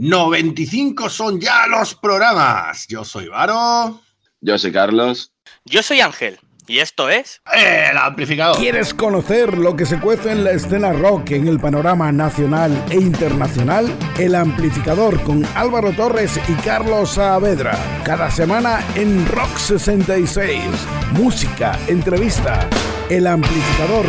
95 son ya los programas. Yo soy Varo. Yo soy Carlos. Yo soy Ángel. Y esto es. El amplificador. ¿Quieres conocer lo que se cuece en la escena rock en el panorama nacional e internacional? El amplificador con Álvaro Torres y Carlos Saavedra. Cada semana en Rock 66. Música, entrevista. El amplificador.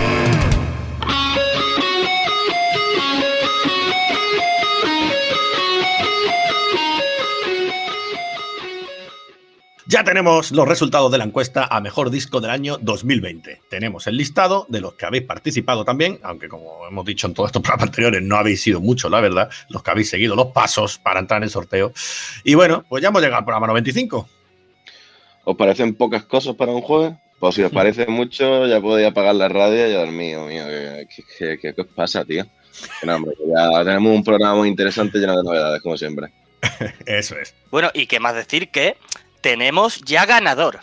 Ya tenemos los resultados de la encuesta a mejor disco del año 2020. Tenemos el listado de los que habéis participado también, aunque como hemos dicho en todos estos programas anteriores, no habéis sido muchos, la verdad, los que habéis seguido los pasos para entrar en el sorteo. Y bueno, pues ya hemos llegado al programa 95. ¿Os parecen pocas cosas para un jueves? Pues si os parece mucho, ya podéis apagar la radio y dormir, mío, ¿qué, qué, qué, os pasa, tío? No, hombre, ya tenemos un programa muy interesante lleno de novedades, como siempre. Eso es. Bueno, y qué más decir que tenemos ya ganador.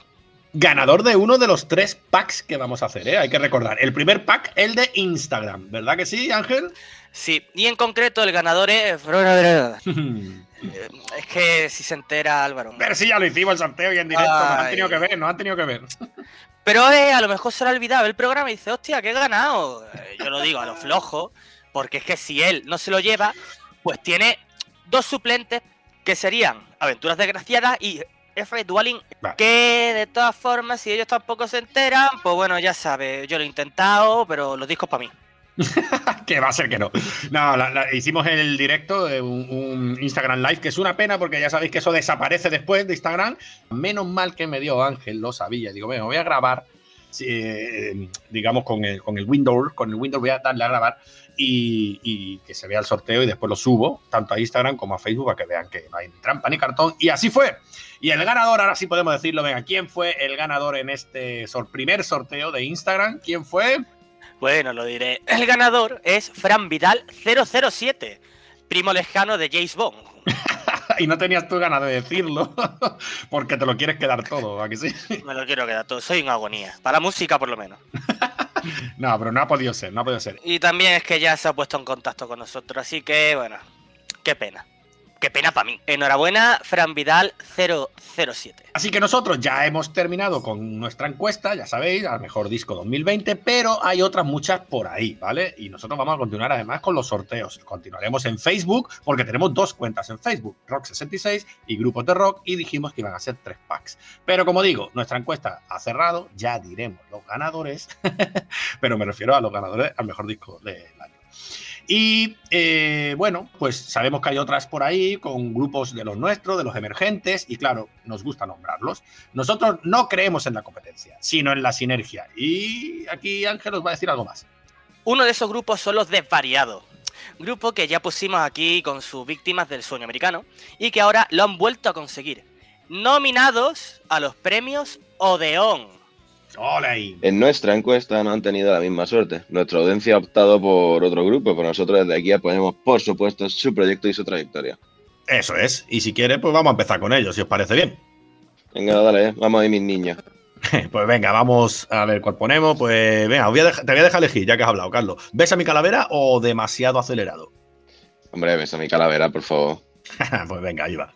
Ganador de uno de los tres packs que vamos a hacer, ¿eh? hay que recordar. El primer pack, el de Instagram, ¿verdad que sí, Ángel? Sí, y en concreto el ganador es. es que si se entera Álvaro. Pero si ya lo hicimos el sorteo y en directo, nos han tenido que ver, nos han tenido que ver. Pero eh, a lo mejor se le ha olvidado el programa y dice, hostia, que he ganado. Eh, yo lo digo a lo flojo, porque es que si él no se lo lleva, pues tiene dos suplentes que serían Aventuras Desgraciadas y F. Dualing, que de todas formas, si ellos tampoco se enteran, pues bueno, ya sabes, yo lo he intentado, pero los discos para mí. que va a ser que no. No, hicimos el directo, de un, Instagram Live, que es una pena porque ya sabéis que eso desaparece después de Instagram. Menos mal que me dio Ángel, lo sabía. Digo, bueno, voy a grabar, eh, digamos, con el, con el Windows, con el Windows voy a darle a grabar y, que se vea el sorteo y después lo subo, tanto a Instagram como a Facebook, para que vean que no hay ni trampa ni cartón. Y así fue. Y el ganador, ahora sí podemos decirlo, venga, ¿quién fue el ganador en este primer sorteo de Instagram? ¿Quién fue? Bueno, lo diré. El ganador es Fran Vidal 007, primo lejano de James Bond. y no tenías tú ganas de decirlo, porque te lo quieres quedar todo, ¿a que sí? Me lo quiero quedar todo, soy una agonía. Para la música, por lo menos. no, pero no ha podido ser, no ha podido ser. Y también es que ya se ha puesto en contacto con nosotros, así que, bueno, qué pena. Qué pena para mí. Enhorabuena, Fran Vidal 007. Así que nosotros ya hemos terminado con nuestra encuesta, ya sabéis, al mejor disco 2020, pero hay otras muchas por ahí, ¿vale? Y nosotros vamos a continuar además con los sorteos. Continuaremos en Facebook, porque tenemos dos cuentas en Facebook, Rock66 y Grupos de Rock, y dijimos que iban a ser tres packs. Pero como digo, nuestra encuesta ha cerrado, ya diremos los ganadores, pero me refiero a los ganadores al mejor disco del año. Y eh, bueno, pues sabemos que hay otras por ahí con grupos de los nuestros, de los emergentes, y claro, nos gusta nombrarlos. Nosotros no creemos en la competencia, sino en la sinergia. Y aquí Ángel os va a decir algo más. Uno de esos grupos son los desvariados. Grupo que ya pusimos aquí con sus víctimas del sueño americano y que ahora lo han vuelto a conseguir. Nominados a los premios Odeón. En nuestra encuesta no han tenido la misma suerte. Nuestra audiencia ha optado por otro grupo, pero nosotros desde aquí apoyamos, por supuesto, su proyecto y su trayectoria. Eso es. Y si quiere, pues vamos a empezar con ellos, si os parece bien. Venga, dale, vamos ahí, mis niños. pues venga, vamos a ver cuál ponemos. Pues venga, te voy a dejar elegir, ya que has hablado, Carlos. ¿Ves a mi calavera o demasiado acelerado? Hombre, ves a mi calavera, por favor. pues venga, ahí va.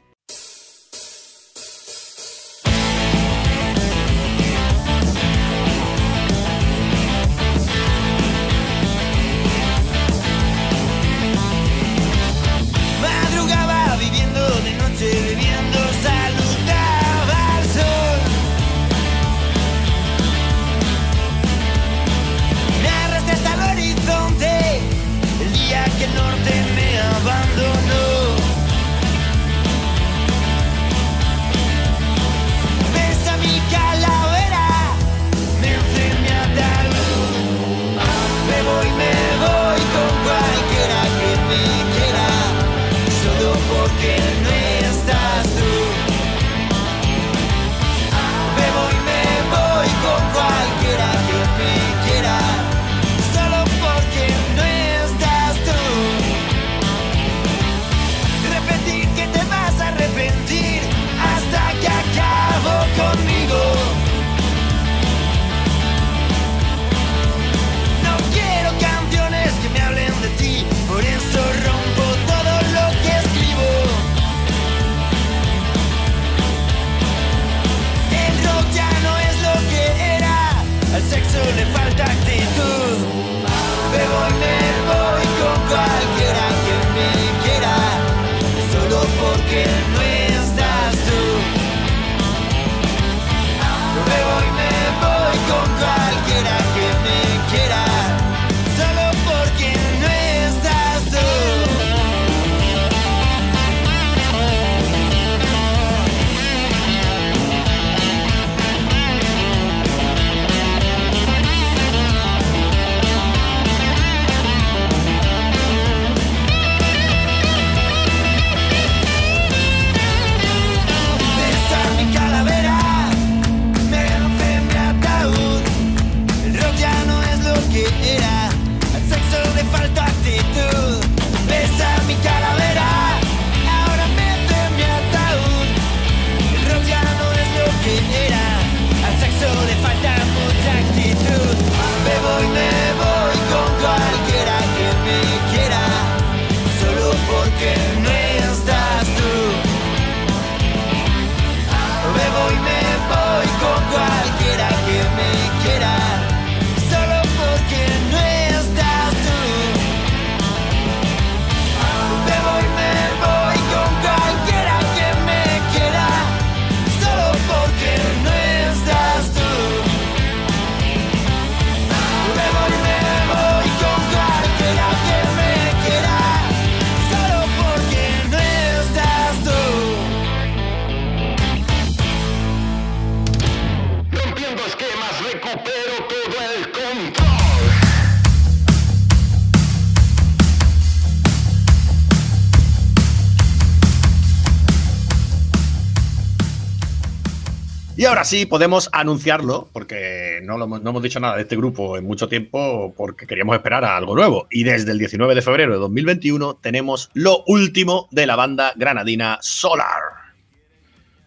Ahora sí, podemos anunciarlo, porque no, lo hemos- no hemos dicho nada de este grupo en mucho tiempo, porque queríamos esperar a algo nuevo. Y desde el 19 de febrero de 2021 tenemos lo último de la banda granadina Solar.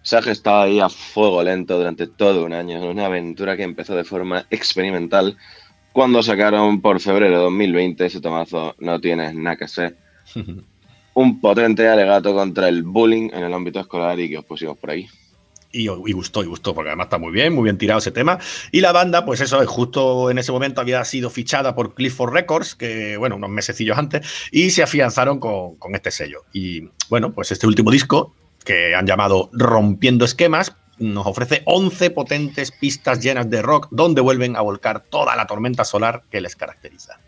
Sage estaba ahí a fuego lento durante todo un año, una aventura que empezó de forma experimental cuando sacaron por febrero de 2020 ese tomazo No tienes nada que hacer. Un potente alegato contra el bullying en el ámbito escolar y que os pusimos por ahí. Y, gustó, y gustó, porque además está muy bien, muy bien tirado ese tema. Y la banda, pues eso, justo en ese momento había sido fichada por Clifford Records, que, bueno, unos mesecillos antes, y se afianzaron con, con este sello. Y, bueno, pues este último disco, que han llamado Rompiendo Esquemas, nos ofrece 11 potentes pistas llenas de rock, donde vuelven a volcar toda la tormenta solar que les caracteriza.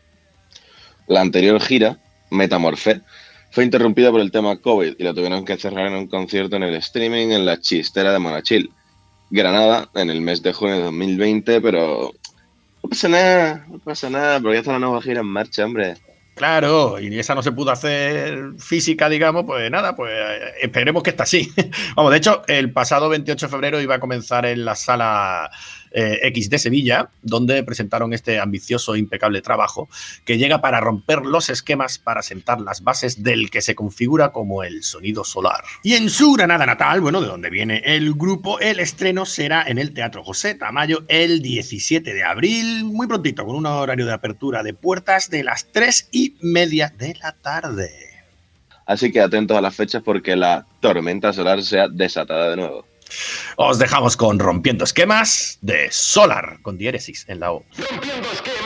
La anterior gira, Metamorfé, fue interrumpida por el tema COVID y la tuvieron que cerrar en un concierto en el streaming en la chistera de Monachil, Granada, en el mes de junio de 2020, pero no pasa nada, no pasa nada, porque ya está la nueva gira en marcha, hombre. Claro, y esa no se pudo hacer física, digamos, pues nada, pues eh, esperemos que está así. Vamos, de hecho, el pasado 28 de febrero iba a comenzar en la sala eh, X de Sevilla, donde presentaron este ambicioso e impecable trabajo que llega para romper los esquemas para sentar las bases del que se configura como el sonido solar. Y en su Granada natal, bueno, de donde viene el grupo, el estreno será en el Teatro José Tamayo el 17 de abril, muy prontito, con un horario de apertura de puertas de las 3 y media de la tarde. Así que atentos a las fechas porque la tormenta solar se ha desatada de nuevo. Os dejamos con Rompiendo Esquemas de Solar, con diéresis en la O. Rompiendo esquemas,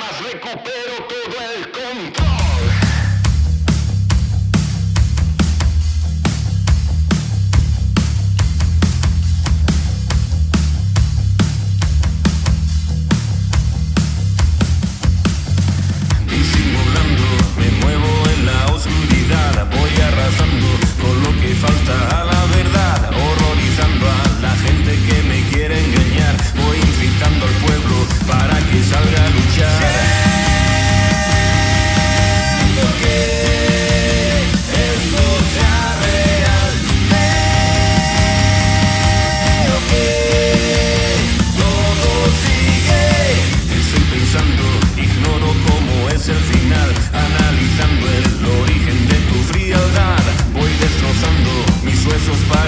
mis huesos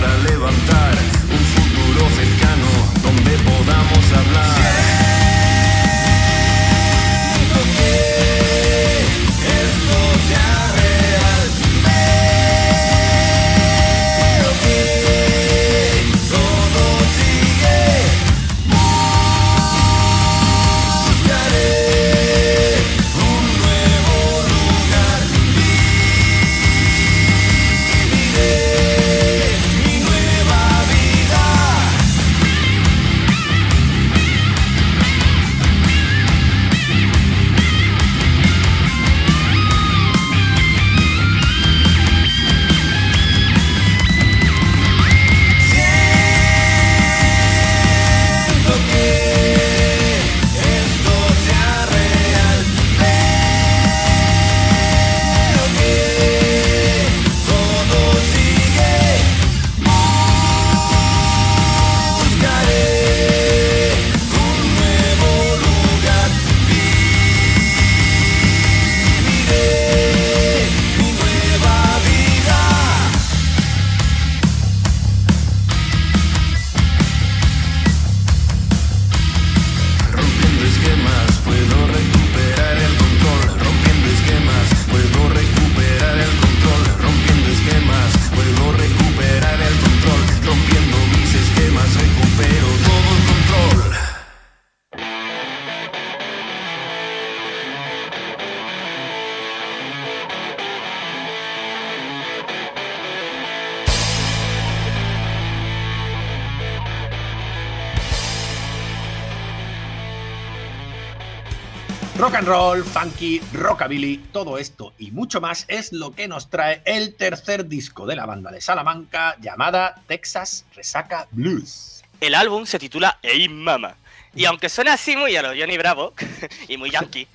and roll, funky, rockabilly, todo esto y mucho más es lo que nos trae el tercer disco de la banda de Salamanca llamada Texas Resaca Blues. El álbum se titula Hey Mama. Y aunque suena así muy a lo Johnny Bravo y muy yankee,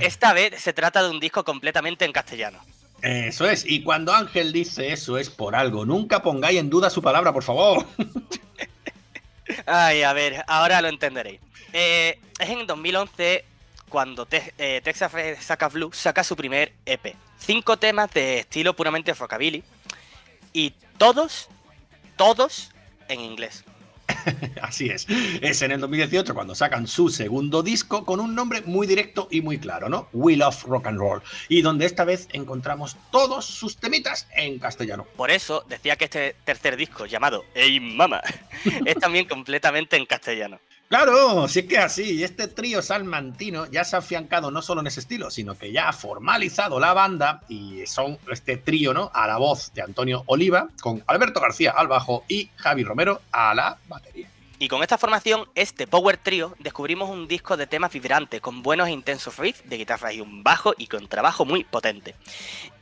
esta vez se trata de un disco completamente en castellano. Eso es, y cuando Ángel dice eso es por algo, nunca pongáis en duda su palabra, por favor. Ay, a ver, ahora lo entenderéis. Eh, es en 2011 cuando Te- eh, Texas Saca Blue saca su primer EP. Cinco temas de estilo puramente rockabilly y todos, todos en inglés. Así es. Es en el 2018 cuando sacan su segundo disco con un nombre muy directo y muy claro, ¿no? We Love Rock and Roll. Y donde esta vez encontramos todos sus temitas en castellano. Por eso decía que este tercer disco, llamado Hey Mama, es también completamente en castellano. Claro, si es que así, este trío salmantino ya se ha afiancado no solo en ese estilo, sino que ya ha formalizado la banda y son este trío, ¿no? A la voz de Antonio Oliva, con Alberto García al bajo y Javi Romero a la batería. Y con esta formación, este Power Trio, descubrimos un disco de temas vibrantes, con buenos e intensos riffs de guitarra y un bajo y con trabajo muy potente.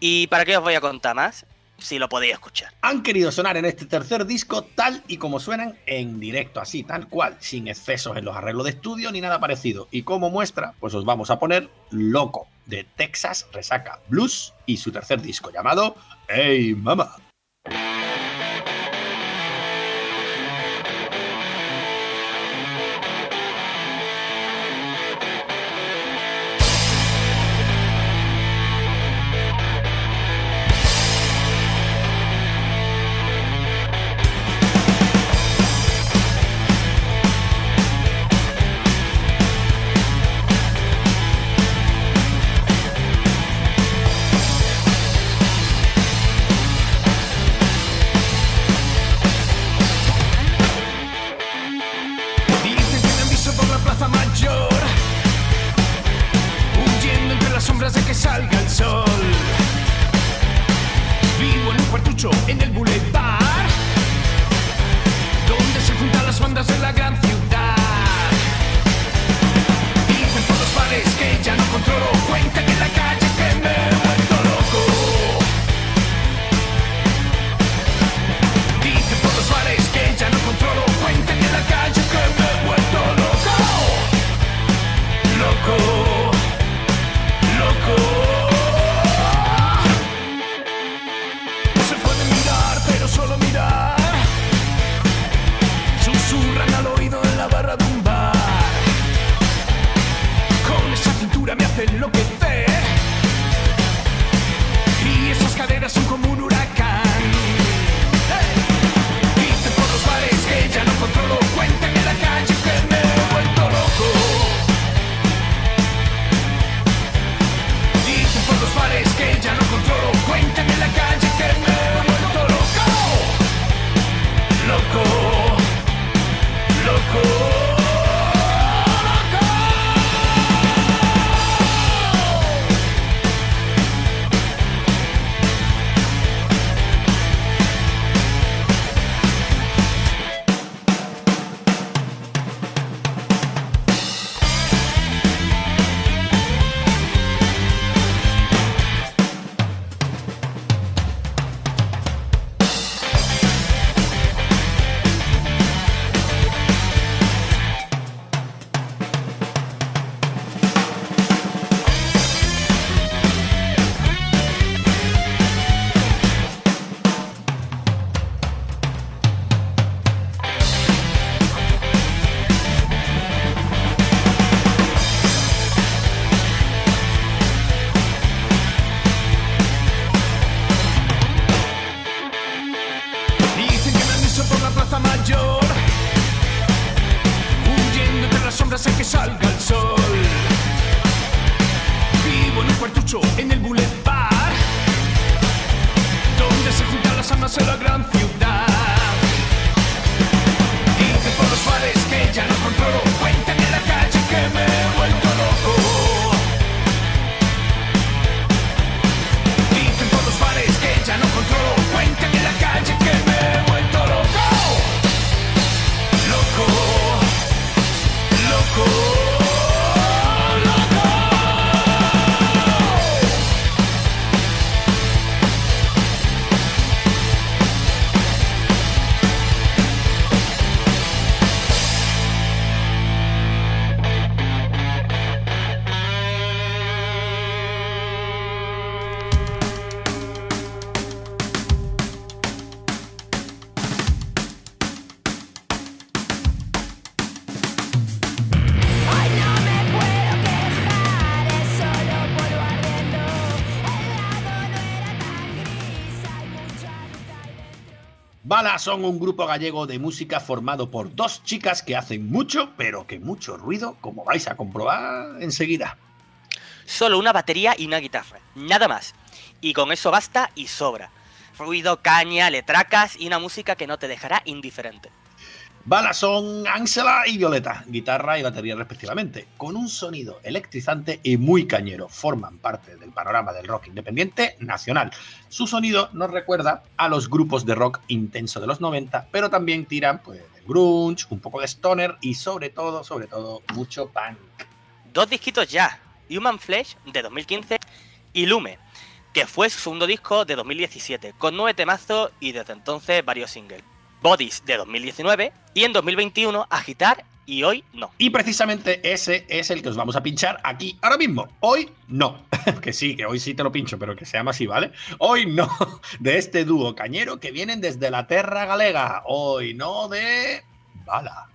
¿Y para qué os voy a contar más? Si lo podéis escuchar. Han querido sonar en este tercer disco tal y como suenan en directo, así, tal cual, sin excesos en los arreglos de estudio ni nada parecido. Y como muestra, pues os vamos a poner Loco, de Texas Resaca Blues y su tercer disco llamado Hey Mama. Salga el sol. Vivo en un cuartucho en el Son un grupo gallego de música formado por dos chicas que hacen mucho, pero que mucho ruido, como vais a comprobar enseguida. Solo una batería y una guitarra, nada más. Y con eso basta y sobra. Ruido, caña, letracas y una música que no te dejará indiferente. Bala son Ángela y Violeta, guitarra y batería respectivamente, con un sonido electrizante y muy cañero. Forman parte del panorama del rock independiente nacional. Su sonido nos recuerda a los grupos de rock intenso de los 90, pero también tiran pues, de grunge, un poco de stoner y sobre todo, sobre todo, mucho punk. Dos disquitos ya, Human Flesh de 2015 y Lume, que fue su segundo disco de 2017, con nueve temazos y desde entonces varios singles. Bodies de 2019 y en 2021 Agitar y hoy no. Y precisamente ese es el que os vamos a pinchar aquí ahora mismo. Hoy no. que sí, que hoy sí te lo pincho, pero que se llama así, ¿vale? Hoy no. De este dúo cañero que vienen desde la Terra Galega. Hoy no de. Bala.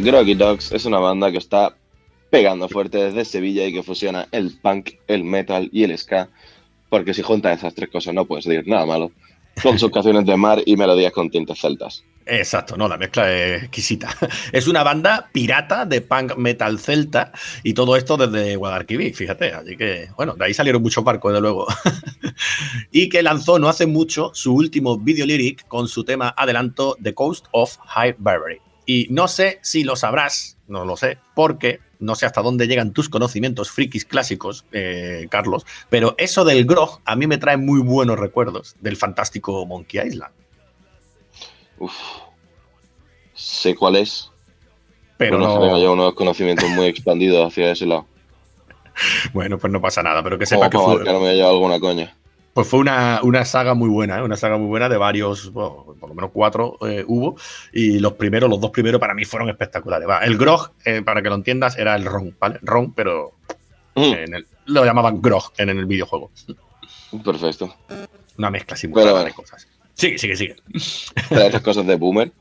Groggy Dogs es una banda que está pegando fuerte desde Sevilla y que fusiona el punk, el metal y el ska, porque si juntas esas tres cosas no puedes decir nada malo, con sus canciones de mar y melodías con tintes celtas. Exacto, no, la mezcla es exquisita. Es una banda pirata de punk metal celta y todo esto desde Guadalquivir, fíjate. Así que, bueno, de ahí salieron muchos barcos, desde luego. y que lanzó no hace mucho su último video lyric con su tema adelanto The Coast of High Barbary. Y no sé si lo sabrás, no lo sé, porque no sé hasta dónde llegan tus conocimientos frikis clásicos, eh, Carlos, pero eso del grog a mí me trae muy buenos recuerdos del fantástico Monkey Island. Uf. Sé cuál es, Pero pero no, yo unos conocimientos muy expandidos hacia ese lado. Bueno, pues no pasa nada, pero que sepa que fue, que no me haya llevado alguna coña. Pues fue una, una saga muy buena, ¿eh? una saga muy buena de varios, bueno, por lo menos cuatro eh, hubo, y los primeros, los dos primeros para mí fueron espectaculares. Va, el grog, eh, para que lo entiendas, era el ron, ¿vale? Ron, pero Mm, en el- lo llamaban grog en el videojuego. perfecto. Una mezcla así bueno. de cosas. Sigue, sigue, sigue. Estas cosas de boomer,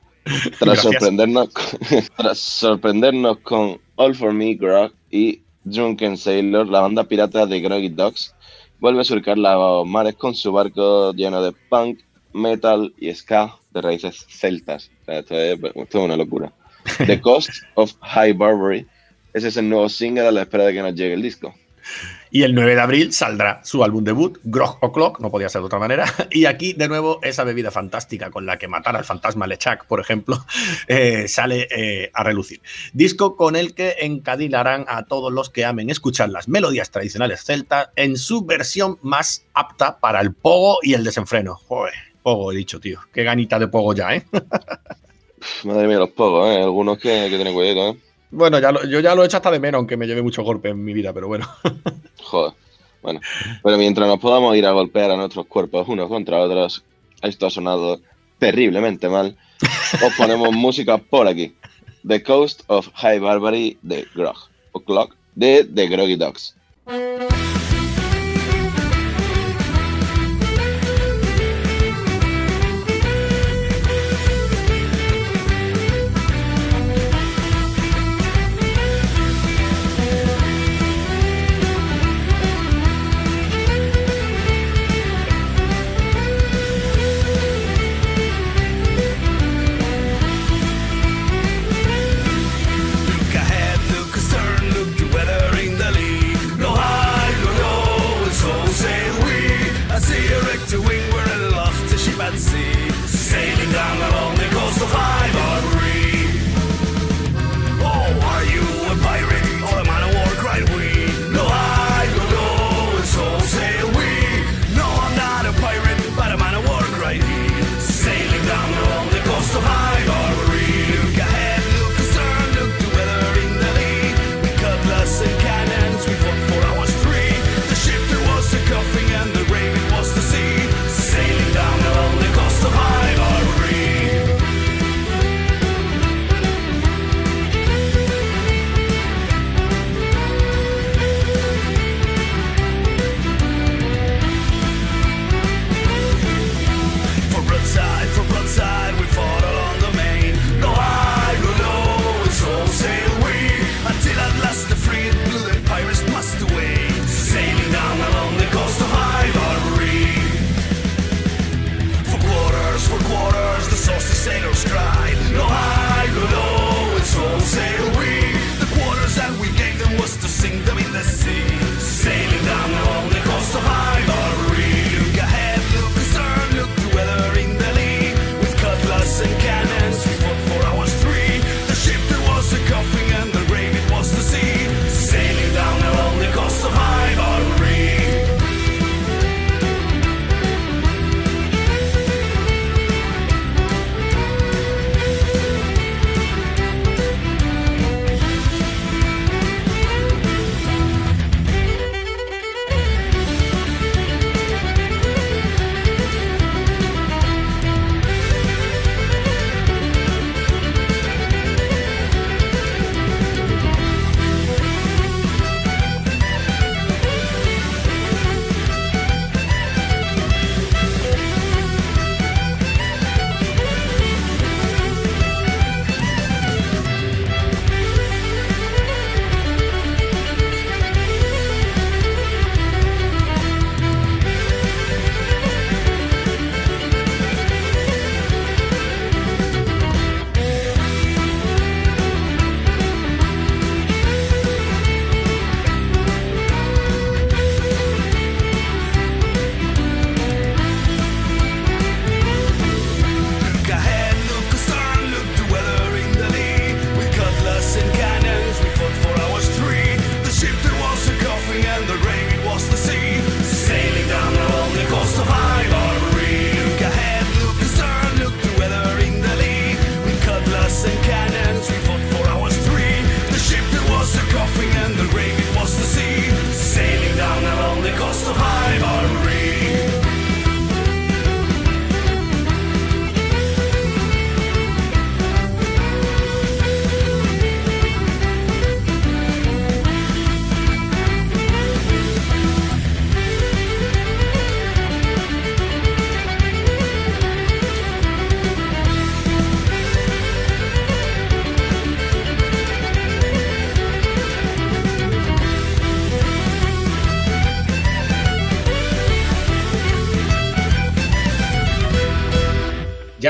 tras sorprendernos, con- tras sorprendernos con All For Me, Grog y Drunken Sailor, la banda pirata de Groggy Dogs vuelve a surcar los mares con su barco lleno de punk, metal y ska de raíces celtas. Esto, es, esto, es, una locura. The Cost of High Barbary. Ese es el nuevo single a la espera de que nos llegue el disco. Y el 9 de abril saldrá su álbum debut, Grog O'Clock, no podía ser de otra manera. Y aquí, de nuevo, esa bebida fantástica con la que matar al fantasma Lechak, por ejemplo, eh, sale eh, a relucir. Disco con el que encadilarán a todos los que amen escuchar las melodías tradicionales celtas en su versión más apta para el pogo y el desenfreno. Joder, pogo he dicho, tío. Qué ganita de pogo ya, ¿eh? Madre mía, los pogos, ¿eh? Algunos que hay que cuidado, ¿eh? Bueno, ya lo, yo ya lo he hecho hasta de menos, aunque me lleve muchos golpes en mi vida, pero bueno. Joder. Bueno, pero mientras nos podamos ir a golpear a nuestros cuerpos unos contra otros, esto ha sonado terriblemente mal. Os ponemos música por aquí. The Coast of High Barbary de Grog. O Clock de The Groggy Dogs.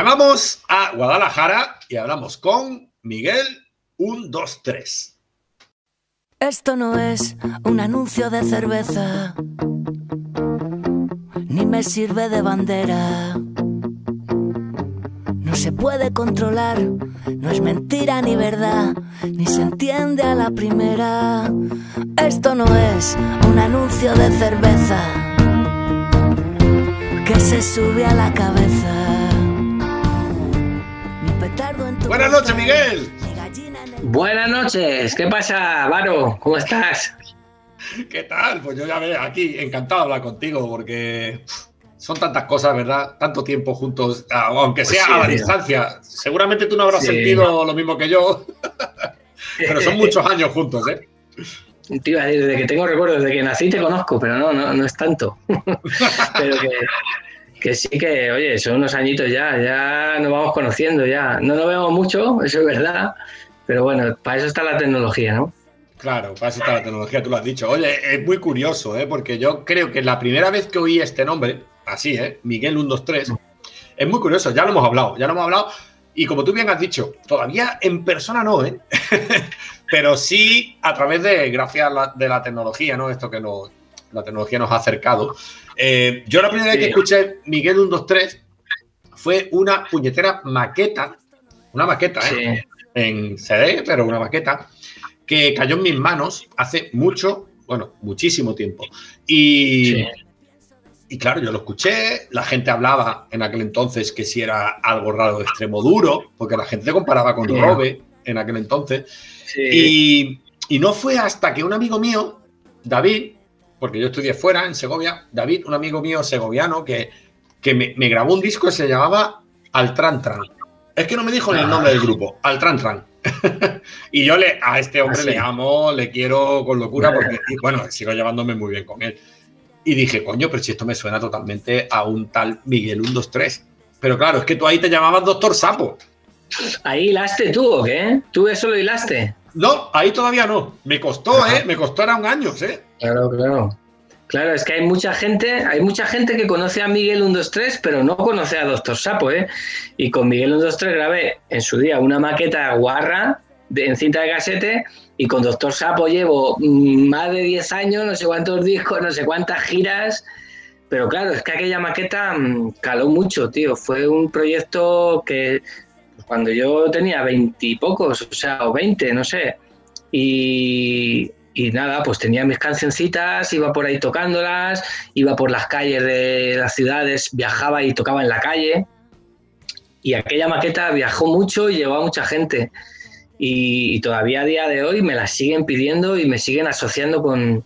vamos a Guadalajara y hablamos con Miguel 1, 2, 3. Esto no es un anuncio de cerveza, ni me sirve de bandera. No se puede controlar, no es mentira ni verdad, ni se entiende a la primera. Esto no es un anuncio de cerveza que se sube a la cabeza. Buenas noches, Miguel. Buenas noches, ¿qué pasa, Varo? ¿Cómo estás? ¿Qué tal? Pues yo ya ve aquí, encantado de hablar contigo, porque son tantas cosas, ¿verdad? Tanto tiempo juntos, ah, aunque sea Pues sí, a la tío. distancia. Seguramente tú no habrás Sí. sentido lo mismo que yo, pero son muchos años juntos, ¿eh? Decir, desde que tengo recuerdos, desde que nací te conozco, pero no, no, no es tanto. pero que, que sí que, oye, son unos añitos ya, ya nos vamos conociendo ya. No nos vemos mucho, eso es verdad, pero bueno, para eso está la tecnología, ¿no? Claro, para eso está la tecnología, tú lo has dicho. Oye, es muy curioso, ¿eh? Porque yo creo que la primera vez que oí este nombre, así, ¿eh? Miguel 123, es muy curioso, ya lo hemos hablado, ya lo hemos hablado. Y como tú bien has dicho, todavía en persona no, ¿eh? Pero sí a través de, gracias a de la tecnología, ¿no? Esto que nos, la tecnología nos ha acercado. Eh, yo la primera vez que escuché Miguel 123 fue una puñetera maqueta, una maqueta, ¿eh? En CD, pero una maqueta, que cayó en mis manos hace mucho, bueno, muchísimo tiempo. Y, Sí. y claro, yo lo escuché, la gente hablaba en aquel entonces que si era algo raro de extremo duro, porque la gente comparaba con. Robe en aquel entonces. Y, y no fue hasta que un amigo mío, David, porque yo estudié fuera, en Segovia, David, un amigo mío segoviano, que, que me, me grabó un disco que se llamaba Altran Tran. Es que no me dijo ni el nombre del grupo, Altran Tran. y yo le, a este hombre Ah, le amo, le quiero con locura, porque, bueno, sigo llevándome muy bien con él. Y dije, coño, pero si esto me suena totalmente a un tal Miguel 123. Pero claro, es que tú ahí te llamabas Doctor Sapo. ¿Ahí hilaste tú o qué? ¿Tú eso lo hilaste? No, ahí todavía no. Me costó. ¿eh? Me costó era un año, ¿eh? Claro, claro. Claro, es que hay mucha gente, hay mucha gente que conoce a Miguel 123, pero no conoce a Doctor Sapo, ¿eh? Y con Miguel 123 grabé en su día una maqueta guarra de, en cinta de casete y con Doctor Sapo llevo mm, más de 10 años, no sé cuántos discos, no sé cuántas giras. Pero claro, es que aquella maqueta mm, caló mucho, tío. Fue un proyecto que cuando yo tenía 20 y pocos, o sea, o 20, no sé. Y, y nada, pues tenía mis cancioncitas, iba por ahí tocándolas, iba por las calles de las ciudades, viajaba y tocaba en la calle. Y aquella maqueta viajó mucho y llevó a mucha gente. Y, y todavía a día de hoy me la siguen pidiendo y me siguen asociando con,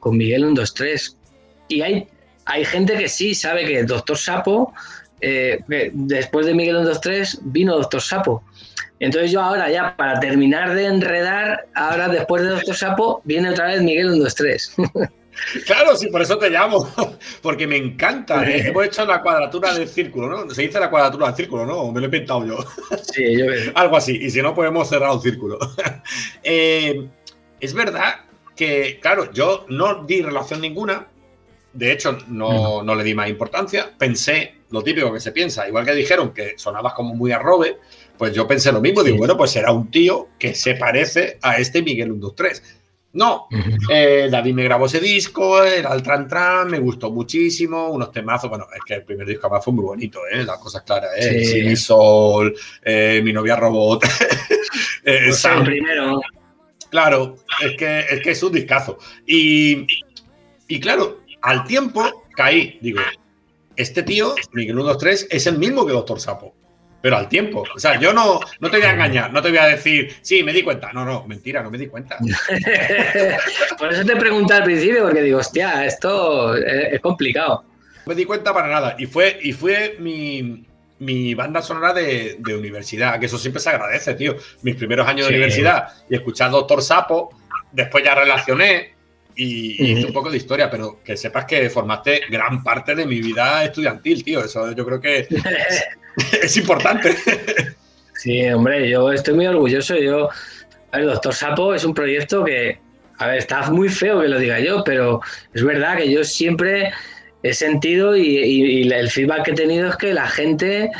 con Miguel 123. Y hay, hay gente que sí sabe que Doctor Sapo, eh, después de Miguel 123 vino Doctor Sapo. Entonces yo ahora ya, para terminar de enredar, ahora después de Doctor Sapo, viene otra vez Miguel 123. Claro, sí, por eso te llamo. Porque me encanta. ¿eh? Hemos hecho la cuadratura del círculo, ¿no? Se dice la cuadratura del círculo, ¿no? ¿O Me lo he pintado yo. Sí, yo Algo así. Y si no, pues hemos cerrado el círculo. Eh, es verdad que, claro, yo no di relación ninguna. De hecho, no, no le di más importancia. Pensé lo típico que se piensa. Igual que dijeron que sonabas como muy arrobe, pues yo pensé lo mismo. Digo, bueno, pues será un tío que se parece a este Miguel 123. No, eh, David me grabó ese disco, era el Tran Tran, me gustó muchísimo, unos temazos. Bueno, es que el primer disco además fue muy bonito, ¿eh? las cosas claras, ¿eh? Sí. Mi sol, eh, mi novia robot. eh, Pues Sam. el primero. Claro, es que, es que es un discazo. Y, y claro, al tiempo caí, digo, este tío, Miguel 123, es el mismo que Doctor Sapo. Pero al tiempo. O sea, yo no, no te voy a engañar, no te voy a decir, sí, me di cuenta. No, no, mentira, no me di cuenta. Por eso te pregunté al principio, porque digo, hostia, esto es, complicado. No me di cuenta para nada. Y fue, y fue mi, mi banda sonora de, de universidad, que eso siempre se agradece, tío. Mis primeros años Sí. de universidad y escuchar Doctor Sapo, después ya relacioné y, un poco de historia, pero que sepas que formaste gran parte de mi vida estudiantil, tío. Eso yo creo que es importante. Sí, hombre, yo estoy muy orgulloso. Yo, a ver, Doctor Sapo es un proyecto que, a ver, está muy feo que lo diga yo, pero es verdad que yo siempre he sentido y, y- y el feedback que he tenido es que la gente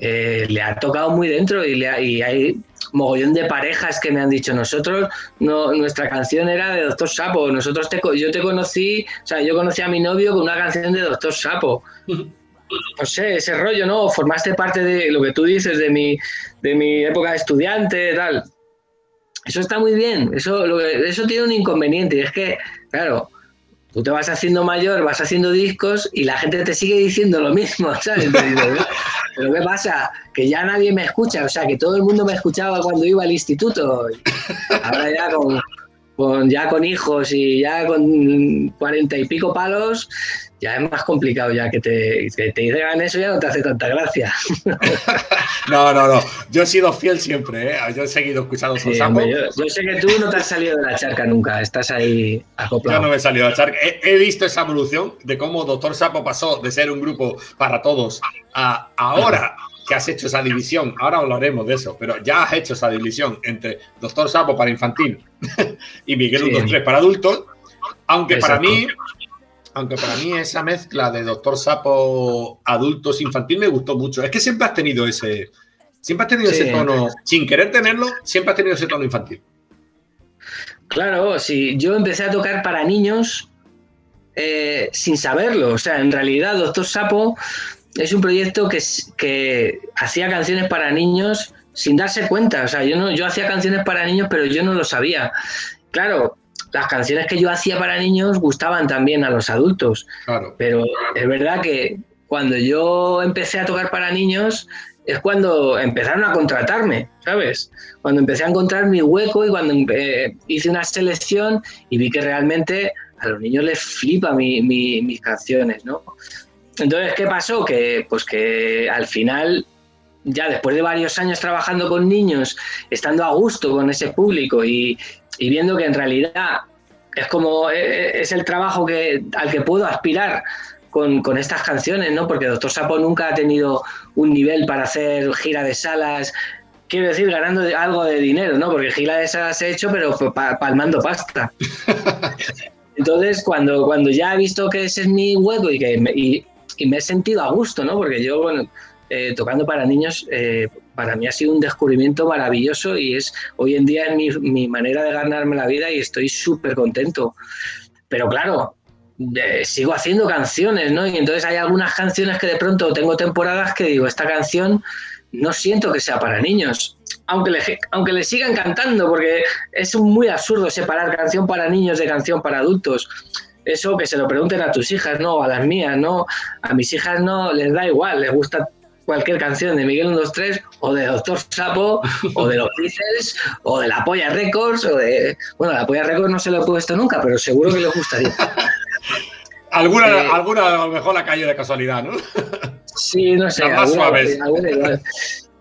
eh, le ha tocado muy dentro y, le ha- y hay mogollón de parejas que me han dicho nosotros, no, nuestra canción era de Doctor Sapo, nosotros te, yo te conocí, o sea, yo conocí a mi novio con una canción de Doctor Sapo. No sé, ese rollo, ¿no? Formaste parte de lo que tú dices, de mi, de mi época de estudiante, tal. Eso está muy bien, eso, lo eso tiene un inconveniente, y es que, claro, tú te vas haciendo mayor, vas haciendo discos y la gente te sigue diciendo lo mismo, ¿sabes? Pero ¿qué pasa? Que ya nadie me escucha, o sea, que todo el mundo me escuchaba cuando iba al instituto. Ahora ya con, con- ya con hijos y ya con cuarenta y pico palos, ya es más complicado ya que te, que te digan eso, ya no te hace tanta gracia. No, no, no. Yo he sido fiel siempre, ¿eh? Yo he seguido escuchando Sí, hombre, yo, yo sé que tú no te has salido de la charca nunca, estás ahí Yo acoplado. no me he salido a echar. He, he visto esa evolución de cómo Doctor Sapo pasó de ser un grupo para todos a ahora que has hecho esa división. Ahora hablaremos de eso, pero ya has hecho esa división entre Doctor Sapo para infantil y Miguel Sí. 1, 2, 3 para adultos. Aunque para mí, aunque para mí esa mezcla de Doctor Sapo adultos infantil me gustó mucho. Es que siempre has tenido ese, siempre has tenido Sí. ese tono, sin querer tenerlo, siempre has tenido ese tono infantil. Claro, sí, yo empecé a tocar para niños eh, sin saberlo. O sea, en realidad, Doctor Sapo es un proyecto que, que hacía canciones para niños sin darse cuenta. O sea, yo, no, yo hacía canciones para niños, pero yo no lo sabía. Claro, las canciones que yo hacía para niños gustaban también a los adultos. Claro. Pero es verdad que cuando yo empecé a tocar para niños es cuando empezaron a contratarme, ¿sabes? Cuando empecé a encontrar mi hueco y cuando eh, hice una selección y vi que realmente a los niños les flipa mi- mi- mis canciones, ¿no? Entonces, ¿qué pasó? Que, pues que al final, ya después de varios años trabajando con niños, estando a gusto con ese público y, y viendo que en realidad es como eh, es el trabajo que, al que puedo aspirar con, con estas canciones, ¿no? Porque Doctor Sapo nunca ha tenido un nivel para hacer gira de salas, quiero decir, ganando algo de dinero, ¿no? Porque gira de salas he hecho, pero pa- palmando pasta. Entonces, cuando, cuando ya he visto que ese es mi hueco y que me, y, y me he sentido a gusto, ¿no? Porque yo, bueno, eh, tocando para niños, eh, para mí ha sido un descubrimiento maravilloso y es hoy en día mi, mi manera de ganarme la vida y estoy súper contento. Pero claro, eh, sigo haciendo canciones, ¿no? Y entonces hay algunas canciones que de pronto tengo temporadas que digo, esta canción no siento que sea para niños. Aunque le, aunque le sigan cantando, porque es muy absurdo separar canción para niños de canción para adultos. Eso que se lo pregunten a tus hijas, no, a las mías, no. A mis hijas no les da igual, les gusta cualquier canción de Miguel 123 o de Doctor Sapo o de los Beatles o de la Polla Records o de... Bueno, la Polla Records no se lo he puesto nunca, pero seguro que les gustaría. Alguna, Eh, alguna a lo mejor la cayó de casualidad, ¿no? Sí, no sé. Las más alguna- suaves. alguna.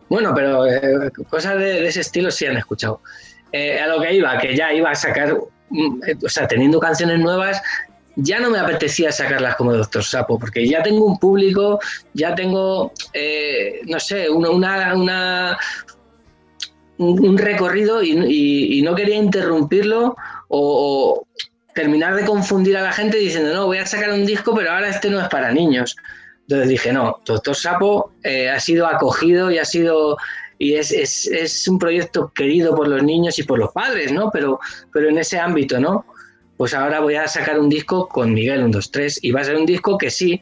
Bueno, pero eh, cosas de, de ese estilo sí han escuchado. Eh, a lo que iba, que ya iba a sacar, mm, o sea, teniendo canciones nuevas, ya no me apetecía sacarlas como Doctor Sapo, porque ya tengo un público, ya tengo, eh, no sé, una, una, una- un, recorrido y, no quería interrumpirlo o, o terminar de confundir a la gente diciendo, no, voy a sacar un disco, pero ahora este no es para niños. Entonces dije, no, Doctor Sapo eh, ha sido acogido y ha sido y es, es, es un proyecto querido por los niños y por los padres, ¿no? Pero, pero en ese ámbito, ¿no? Pues ahora voy a sacar un disco con Miguel 123 y va a ser un disco que sí,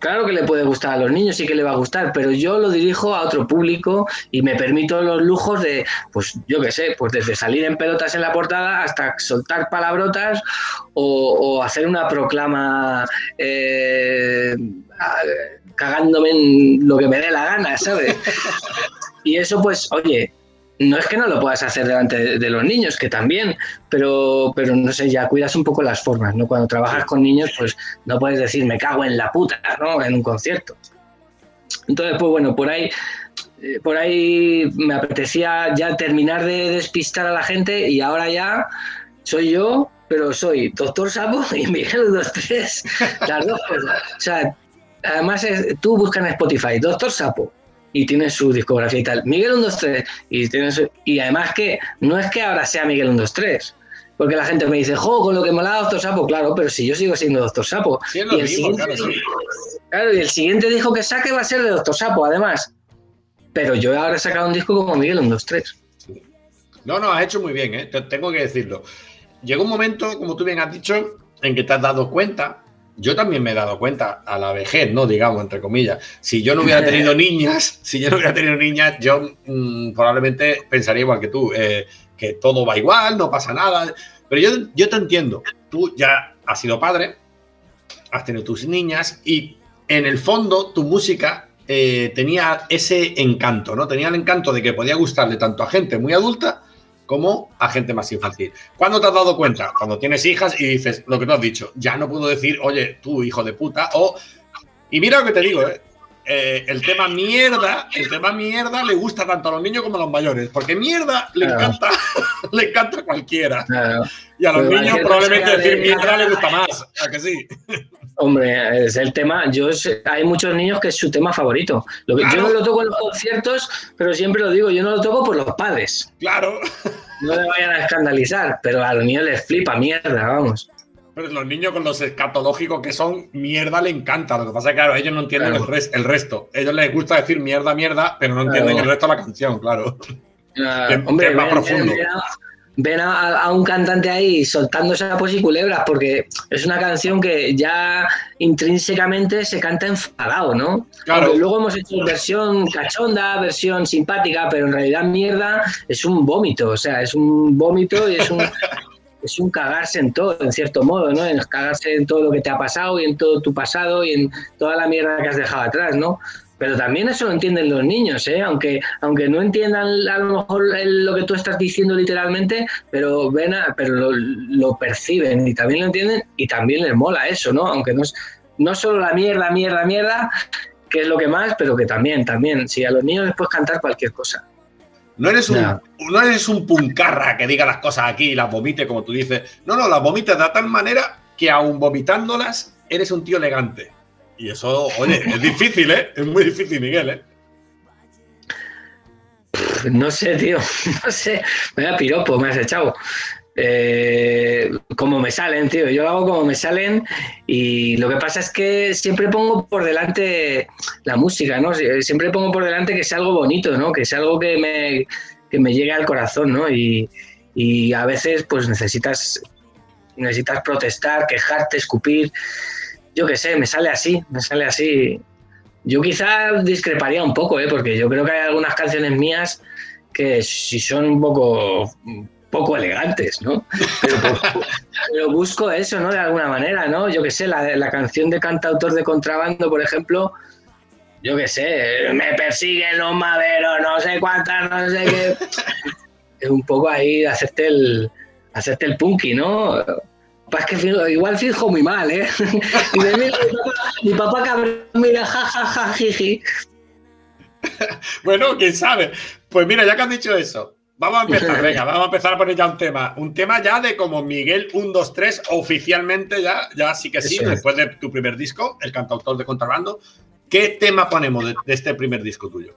claro que le puede gustar a los niños y que le va a gustar, pero yo lo dirijo a otro público y me permito los lujos de, pues yo qué sé, pues desde salir en pelotas en la portada hasta soltar palabrotas o, o hacer una proclama eh, cagándome en lo que me dé la gana, ¿sabes? Y eso, pues, oye, no es que no lo puedas hacer delante de, los niños, que también, pero, pero no sé, ya cuidas un poco las formas, ¿no? Cuando trabajas con niños, pues no puedes decir me cago en la puta, ¿no? En un concierto. Entonces, pues bueno, por ahí, eh, por ahí me apetecía ya terminar de despistar a la gente y ahora ya soy yo, pero soy Doctor Sapo y Miguel 23, las dos cosas. O sea, además tú buscas en Spotify Doctor Sapo y tienes su discografía y tal. Miguel 123 y tienes su- y además que no es que ahora sea Miguel 123. Porque la gente me dice, jo, con lo que da Doctor Sapo, claro, pero si yo sigo siendo Doctor Sapo. Sí, y el mismo, siguiente, claro, sí. claro, y el siguiente disco que saque va a ser de Doctor Sapo, además. pero yo ahora he sacado un disco como Miguel 123. No, no, has hecho muy bien, ¿eh? Te- tengo que decirlo. Llegó un momento, como tú bien has dicho, en que te has dado cuenta. Yo también me he dado cuenta a la vejez, ¿no? Digamos, entre comillas. Si yo no hubiera tenido niñas, si yo no hubiera tenido niñas, yo mm, probablemente pensaría igual que tú, eh, que todo va igual, no pasa nada. Pero yo, yo te entiendo. Tú ya has sido padre, has tenido tus niñas y en el fondo tu música eh, tenía ese encanto, ¿no? Tenía el encanto de que podía gustarle tanto a gente muy adulta como a gente más infantil. ¿Cuándo te has dado cuenta? Cuando tienes hijas y dices lo que tú has dicho, ya no puedo decir, oye, tú hijo de puta, o... Y mira lo que te digo, ¿eh? Eh, el tema mierda, el tema mierda le gusta tanto a los niños como a los mayores, porque mierda le Claro. encanta, le encanta a cualquiera. Claro. Y a los Pero niños probablemente decir de- mierda le gusta más, ¿a que sí? Hombre, es el tema. Yo sé- hay muchos niños que es su tema favorito. Lo que, Yo no lo toco en los conciertos, pero siempre lo digo, yo no lo toco por los padres. Claro. No le vayan a escandalizar, pero a los niños les flipa mierda, vamos. Pero los niños con los escatológicos que son, mierda le encanta. Lo que pasa es que, claro, ellos no entienden Claro. el, res- el resto. ellos les gusta decir mierda, mierda, pero no entienden Claro. el resto de la canción, claro. Hombre, es más ven, profundo. ven- a, ven a- a un cantante ahí soltando sapos y culebras, porque es una canción que ya intrínsecamente se canta enfadado, ¿no? Claro. Aunque luego hemos hecho versión cachonda, versión simpática, pero en realidad mierda es un vómito, o sea, es un vómito y es un, es un cagarse en todo, en cierto modo, ¿no? En cagarse en todo lo que te ha pasado y en todo tu pasado y en toda la mierda que has dejado atrás, ¿no? Pero también eso lo entienden los niños, ¿eh? Aunque, aunque no entiendan a lo mejor lo que tú estás diciendo literalmente, pero ven a- pero lo, lo perciben y también lo entienden y también les mola eso, ¿no? Aunque no es no solo la mierda, mierda, mierda, que es lo que más, pero que también, también. Si a los niños les puedes cantar cualquier cosa. No eres un, no eres un puncarra que diga las cosas aquí y las vomite, como tú dices. No, no, las vomites de tal manera que aún vomitándolas, eres un tío elegante. Y eso, oye, es difícil, ¿eh? Es muy difícil, Miguel, ¿eh? No sé, tío, no sé. Vaya piropo me has echado. Eh, como me salen, tío. Yo hago como me salen y lo que pasa es que siempre pongo por delante la música, ¿no? Sie- Siempre pongo por delante que sea algo bonito, ¿no? Que sea algo que me, que me llegue al corazón, ¿no? Y, y a veces pues necesitas, necesitas protestar, quejarte, escupir. Yo qué sé, me sale así, me sale así. Yo quizá discreparía un poco, ¿eh? porque yo creo que hay algunas canciones mías que sí son un poco, poco elegantes, ¿no? Pero, pero busco eso, ¿no? De alguna manera, ¿no? Yo qué sé, la, la canción de cantautor de contrabando, por ejemplo, yo qué sé, me persiguen los maderos, no sé cuántas, no sé qué. Es un poco ahí hacerte el, hacerte el punky, ¿no? Pues que fijo- igual fijo muy mal, ¿eh? Y de mí, mi papá, mi papá cabrón, mira, ja, ja, ja, jiji. Bueno, quién sabe. Pues mira, ya que has dicho eso, vamos a empezar, venga, vamos a empezar a poner ya un tema. Un tema ya de como Miguel 1, 2, 3, oficialmente ya, ya sí que sí, Eso es. después de tu primer disco, El cantautor de contrabando. ¿Qué tema ponemos de, de este primer disco tuyo?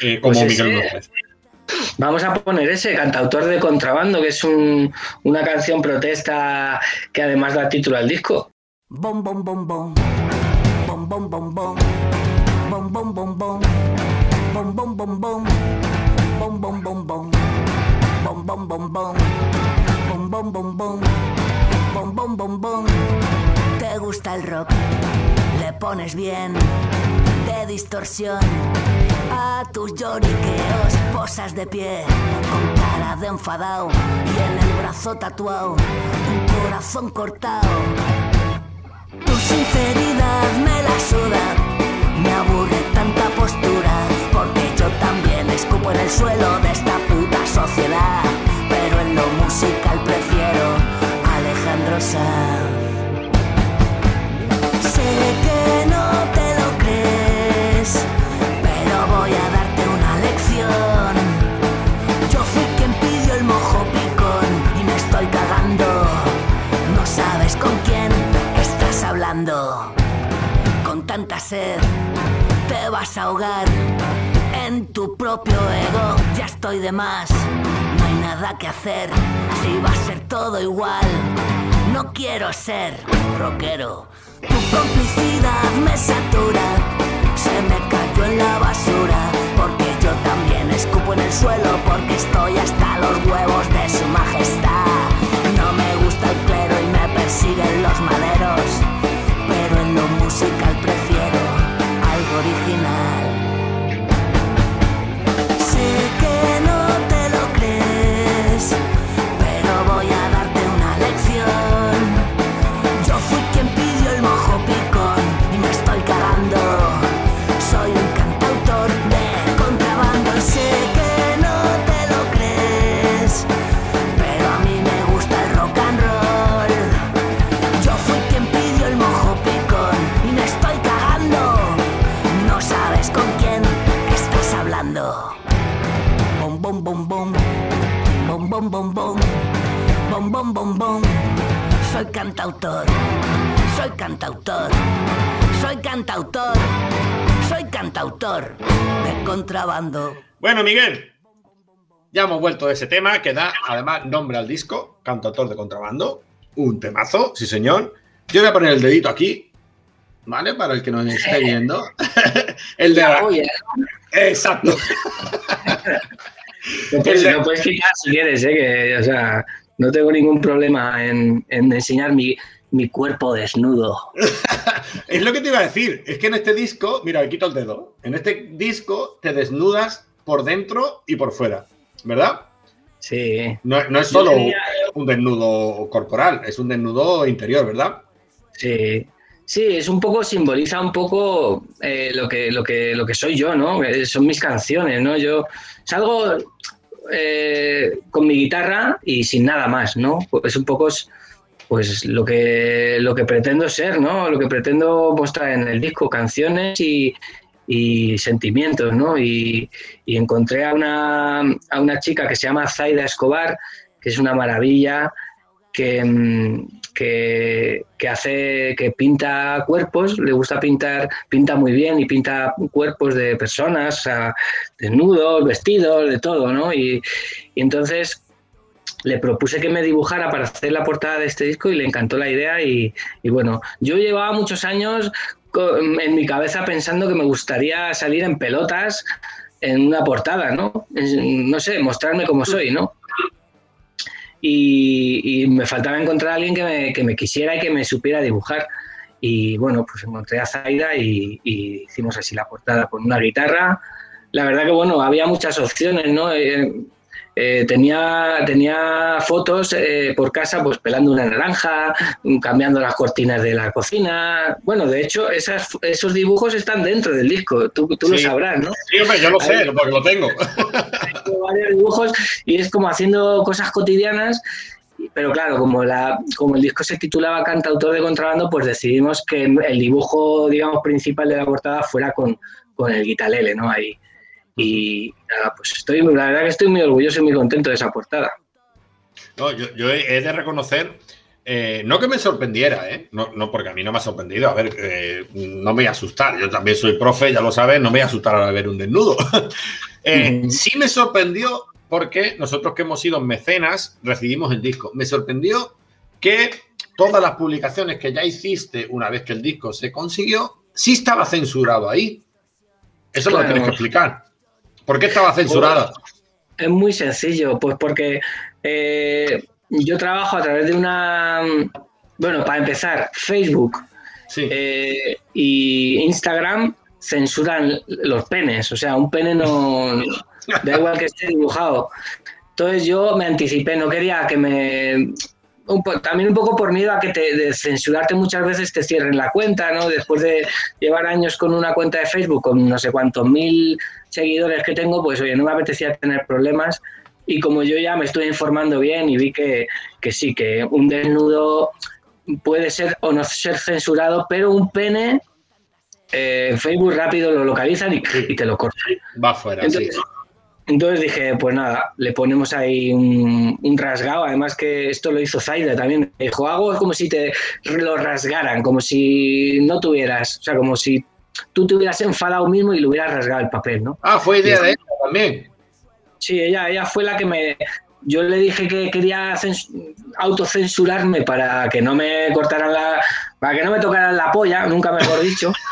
Eh, como Pues Miguel ese- 1, 2, 3. Vamos a poner ese, cantautor de contrabando, que es un- una canción protesta que además da título al disco. Bom bom bom bom. Bom bom bom bom. Bom bom bom bom. Bom bom bom bom. Bom bom bom bom. Bom bom bom bom. Bom bom bom bom. Bom bom bom. ¿Te gusta el rock? Le pones bien de distorsión a tus lloriqueos, posas de pie con cara de enfadao y en el brazo tatuado un corazón cortado. Tu sinceridad me la suda, me aburre tanta postura, porque yo también escupo en el suelo de esta puta sociedad, pero en lo musical prefiero Alejandro Sanz. Sé que no te lo crees, pero voy a darte una lección. Yo fui quien pidió el mojo picón y me estoy cagando. No sabes con quién estás hablando. Con tanta sed te vas a ahogar en tu propio ego. Ya estoy de más, no hay nada que hacer. Si va a ser todo igual, no quiero ser rockero. Tu complicidad me satura, se me cayó en la basura porque yo también escupo en el suelo, porque estoy hasta los huevos de su majestad. No me gusta el clero y me persiguen los maderos, Soy cantautor, soy cantautor, soy cantautor, soy cantautor de contrabando. Bueno, Miguel, ya hemos vuelto de ese tema que da además nombre al disco, Cantautor de Contrabando. Un temazo, sí señor. Yo voy a poner el dedito aquí, ¿vale? Para el que nos esté viendo. el de la... Exacto. no puedes, no puedes quitar si quieres, ¿eh? Que, o sea, no tengo ningún problema en, en enseñar mi, mi cuerpo desnudo. Es lo que te iba a decir. Es que en este disco, mira, me quito el dedo. En este disco te desnudas por dentro y por fuera, ¿verdad? Sí, No, no es solo tenía- un desnudo corporal, es un desnudo interior, ¿verdad? sí. Sí, es un poco, simboliza un poco eh, lo, que, lo, que, lo que soy yo, ¿no? Eh, Son mis canciones, ¿no? Yo salgo eh, con mi guitarra y sin nada más, ¿no? Es un poco pues lo que, lo que pretendo ser, ¿no? Lo que pretendo mostrar en el disco, canciones y, sentimientos, ¿no? Y, y encontré a una, a una chica que se llama Zaida Escobar, que es una maravilla, que, mm, que, que hace, que pinta cuerpos, le gusta pintar, pinta muy bien y pinta cuerpos de personas, desnudos, vestidos, de todo, ¿no? Y, entonces le propuse que me dibujara para hacer la portada de este disco y le encantó la idea y, bueno, yo llevaba muchos años en mi cabeza pensando que me gustaría salir en pelotas en una portada, ¿no? No sé, mostrarme como soy, ¿no? Y, me faltaba encontrar a alguien que me, que me quisiera y que me supiera dibujar. Y bueno, pues encontré a Zaida y, y hicimos así la portada con una guitarra. La verdad que bueno, había muchas opciones, ¿no? Eh, eh, tenía, tenía fotos eh, por casa, pues pelando una naranja, cambiando las cortinas de la cocina. Bueno, de hecho, esas, esos dibujos están dentro del disco, tú, tú lo Sí. sabrás, ¿no? Sí, hombre, yo lo sé, porque lo tengo. Tengo varios dibujos y es como haciendo cosas cotidianas. Pero claro, como, la, como el disco se titulaba Cantautor de Contrabando, pues decidimos que el dibujo, digamos, principal de la portada fuera con, con el guitalele, ¿no? Ahí. Y nada, pues estoy, la verdad que estoy muy orgulloso y muy contento de esa portada. No, yo, yo he de reconocer, eh, no que me sorprendiera, ¿eh? no, no, porque a mí no me ha sorprendido. A ver, eh, no me voy a asustar. Yo también soy profe, ya lo sabes, no me voy a asustar al ver un desnudo. Eh, sí me sorprendió porque nosotros que hemos sido mecenas recibimos el disco. Me sorprendió que todas las publicaciones que ya hiciste una vez que el disco se consiguió, sí estaba censurado ahí. Eso lo Claro. tienes que explicar. ¿Por qué estaba censurado? Es muy sencillo, pues porque eh, yo trabajo a través de una. Bueno, para empezar, Facebook Sí. eh, y Instagram censuran los penes. O sea, un pene no. Da igual que esté dibujado. Entonces yo me anticipé, no quería que me. un po- también un poco por miedo a que te, de censurarte muchas veces te cierren la cuenta, ¿no? Después de llevar años con una cuenta de Facebook con no sé cuántos mil seguidores que tengo, pues oye, no me apetecía tener problemas. Y como yo ya me estoy informando bien y vi que, que sí, que un desnudo puede ser o no ser censurado, pero un pene eh, en Facebook rápido lo localizan y, y te lo cortan. Va fuera, sí. Entonces, entonces dije, pues nada, le ponemos ahí un, un rasgado. Además que esto lo hizo Zaida también. Dijo, hago como si te lo rasgaran, como si no tuvieras, o sea, como si tú te hubieras enfadado mismo y le hubieras rasgado el papel, ¿no? Ah, fue idea de ella también. Sí, ella, ella fue la que me... Yo le dije que quería cens- autocensurarme para que no me cortaran la... para que no me tocaran la polla, nunca mejor dicho.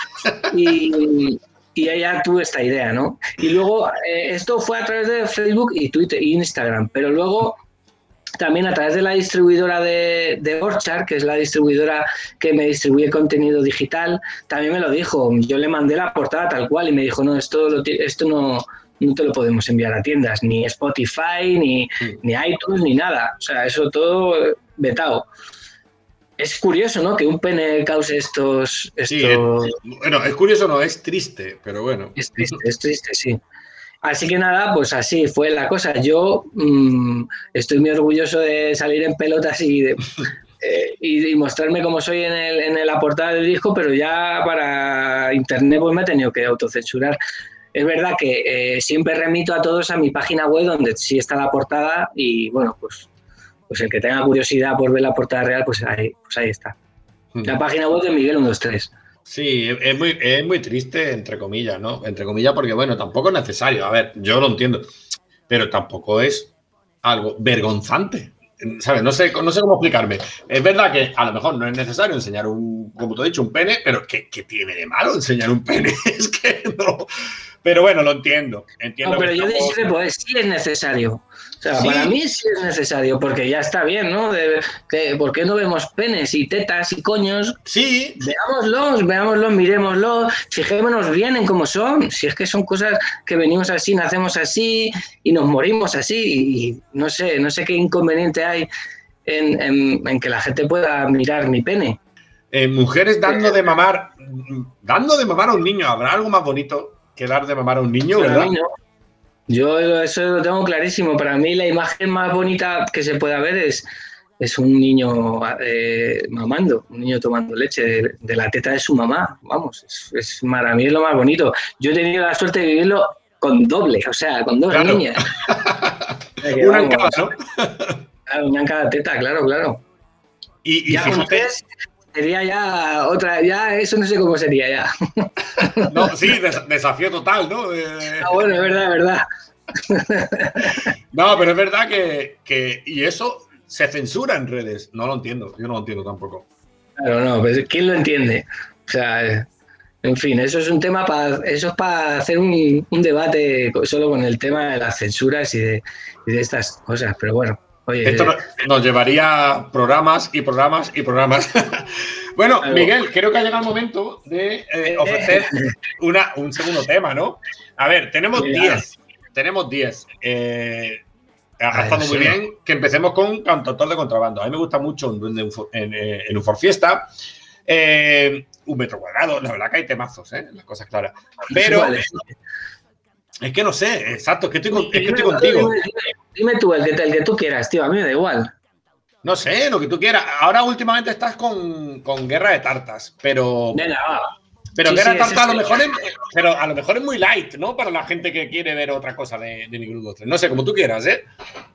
Y, y ella tuvo esta idea, ¿no? Y luego eh, esto fue a través de Facebook y Twitter e Instagram, pero luego también a través de la distribuidora de, de Orchard, que es la distribuidora que me distribuye contenido digital, también me lo dijo. Yo le mandé la portada tal cual y me dijo, no, esto, lo esto no, no te lo podemos enviar a tiendas, ni Spotify, ni, ni iTunes, ni nada. O sea, eso todo eh, vetado. Es curioso, ¿no? Que un pene cause estos... Sí, estos... Bueno, es curioso, no, es triste, pero bueno. Es triste, es triste, sí. Así que nada, pues así fue la cosa. Yo mm, estoy muy orgulloso de salir en pelotas y, de- eh, y, y mostrarme como soy en, el, en la portada del disco, pero ya para internet pues me he tenido que autocensurar. Es verdad que eh, siempre remito a todos a mi página web donde sí está la portada y bueno, pues, pues el que tenga curiosidad por ver la portada real, pues ahí, pues ahí está. La página web de Miguel 123. Sí, es muy, es muy triste, entre comillas, ¿no? Entre comillas, porque bueno, tampoco es necesario. A ver, yo lo entiendo, pero tampoco es algo vergonzante. ¿Sabes? No sé, no sé cómo explicarme. Es verdad que a lo mejor no es necesario enseñar un, como tú has dicho, un pene, pero ¿qué, qué tiene de malo enseñar un pene? es que no. Pero bueno, lo entiendo. entiendo No, pero yo estamos- dije, pues sí es necesario. O sea, Sí. para mí sí es necesario, porque ya está bien, ¿no? De, ¿Por qué no vemos penes y tetas y coños? Sí. Veámoslos, veámoslos, miremoslos, fijémonos bien en cómo son. Si es que son cosas que venimos así, nacemos así y nos morimos así. Y no sé, no sé qué inconveniente hay en, en- en que la gente pueda mirar mi pene. Eh, mujeres dando de mamar, dando de mamar a un niño. ¿Habrá algo más bonito que dar de mamar a un niño, verdad? no. Yo eso lo tengo clarísimo. Para mí la imagen más bonita que se pueda ver es, es un niño eh, mamando, un niño tomando leche de, de la teta de su mamá. Vamos, es, es para mí es lo más bonito. Yo he tenido la suerte de vivirlo con doble, o sea, con dos Claro. niñas. Una en cada, ¿no? claro, una en cada teta, claro, claro. Y, y ya con fíjate, tres sería ya otra, ya eso no sé cómo sería ya. no, sí, des- desafío total, ¿no? Eh, Ah, bueno, es verdad, es verdad. no, pero es verdad que, que- Y eso se censura en redes. No lo entiendo. Yo no lo entiendo tampoco. Claro, no, pues ¿quién lo entiende? O sea, en fin, eso es un tema para, eso es para hacer un, un debate solo con el tema de las censuras y de, y de estas cosas. Pero bueno, oye, Esto no- nos llevaría programas y programas y programas. bueno. Miguel, creo que ha llegado el momento de eh, ofrecer una, un segundo tema, ¿no? A ver, tenemos Venga. 10. Tenemos 10. Eh, ha estado muy sí. bien que empecemos con Cantautor de Contrabando. A mí me gusta mucho en, en, en, eh, Ufor Fiesta. Eh, un metro cuadrado, la verdad que hay temazos, ¿eh? las cosas claras. Pero. Es que no sé, exacto, es que estoy, con- es que Dime, estoy contigo. Dime, tú el que, el que tú quieras, tío, a mí me da igual. No sé, lo que tú quieras. Ahora últimamente estás con, con Guerra de Tartas, pero, Venga, va. pero sí, Guerra de Tartas a lo mejor es, pero a lo mejor es muy light, ¿no? Para la gente que quiere ver otra cosa de, de Miguel 12. No sé, como tú quieras, ¿eh?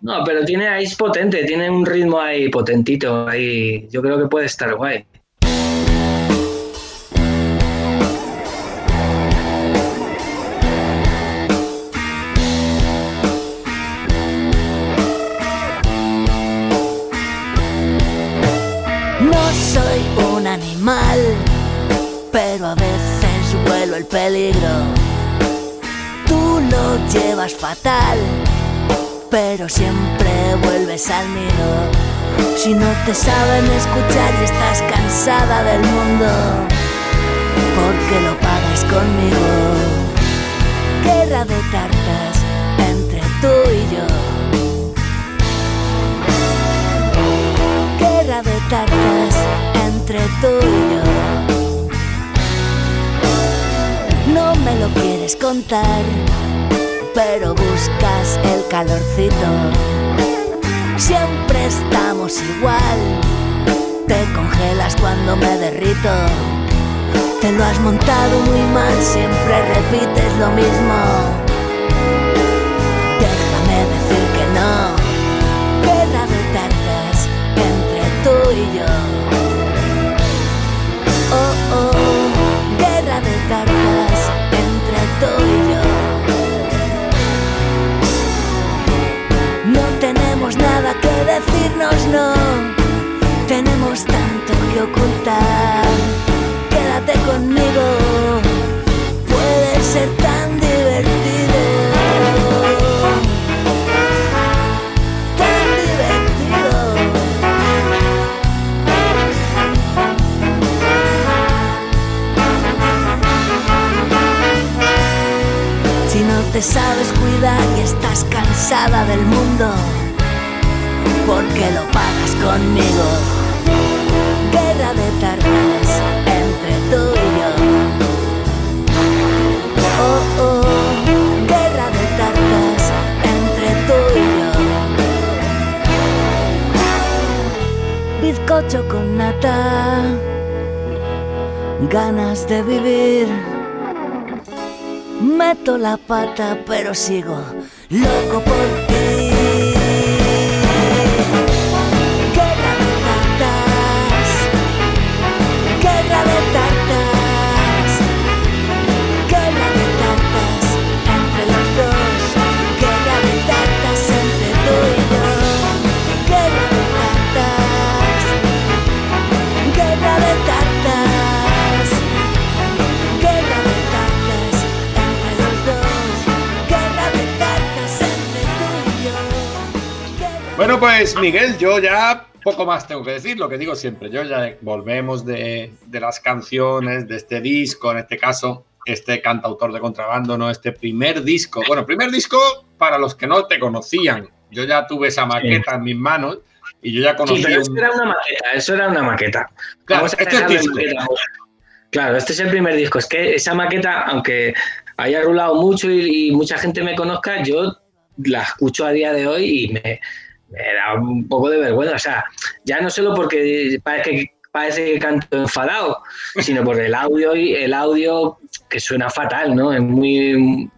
No, pero tiene ahí es potente, tiene un ritmo ahí potentito ahí. Yo creo que puede estar guay. Pero a veces vuelo el peligro. Tú lo llevas fatal, pero siempre vuelves al nido. Si no te saben escuchar y estás cansada del mundo, porque lo pagas conmigo. Guerra de tartas entre tú y yo. guerra de tartas entre tú y yo. No me lo quieres contar, pero buscas el calorcito. Siempre estamos igual, te congelas cuando me derrito. Te lo has montado muy mal, siempre repites lo mismo. Déjame decir que no. De tartas entre tú y yo. Meto la pata, pero sigo loco por ti. Bueno, pues Miguel, yo ya poco más tengo que decir, lo que digo siempre. Yo ya volvemos de, de las canciones, de este disco, en este caso, este cantautor de contrabando, ¿no? Este primer disco. Bueno, primer disco para los que no te conocían. Yo ya tuve esa maqueta en mis manos y yo ya Sí, conocí pero eso un- era una maqueta, eso era una maqueta. Claro, este es dejarlo en disco. maqueta. Claro, este es el primer disco. Es que esa maqueta, aunque haya rulado mucho y, y mucha gente me conozca, yo la escucho a día de hoy y me, me da un poco de vergüenza. O sea, ya no solo porque parece que, parece que canto enfadado, sino por el audio y el audio que suena fatal, ¿no? Es muy,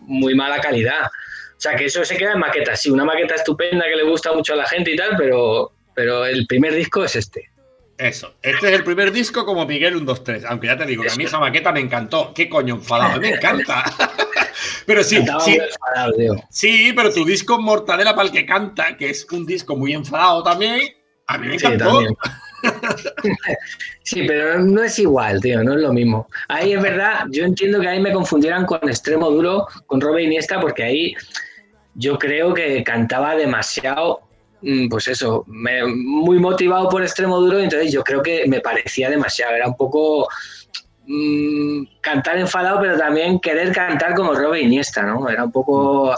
muy mala calidad. O sea, que eso se queda en maqueta. Sí, una maqueta estupenda que le gusta mucho a la gente y tal, pero, pero el primer disco es este. Eso. Este es el primer disco como Miguel 123. Aunque ya te digo que a mí esa maqueta me encantó. Qué coño enfadado, me encanta. Pero sí, sí, pero tu disco Mortadela para el que canta, que es un disco muy enfadado también, a mí me encantó. Sí, pero no es igual, tío, no es lo mismo. Ahí es verdad, yo entiendo que ahí me confundieran con Extremo Duro, con Robe Iniesta, porque ahí yo creo que cantaba demasiado, pues eso, me- muy motivado por Extremo Duro, entonces yo creo que me parecía demasiado, era un poco mm, cantar enfadado, pero también querer cantar como Robe Iniesta, ¿no? Era un poco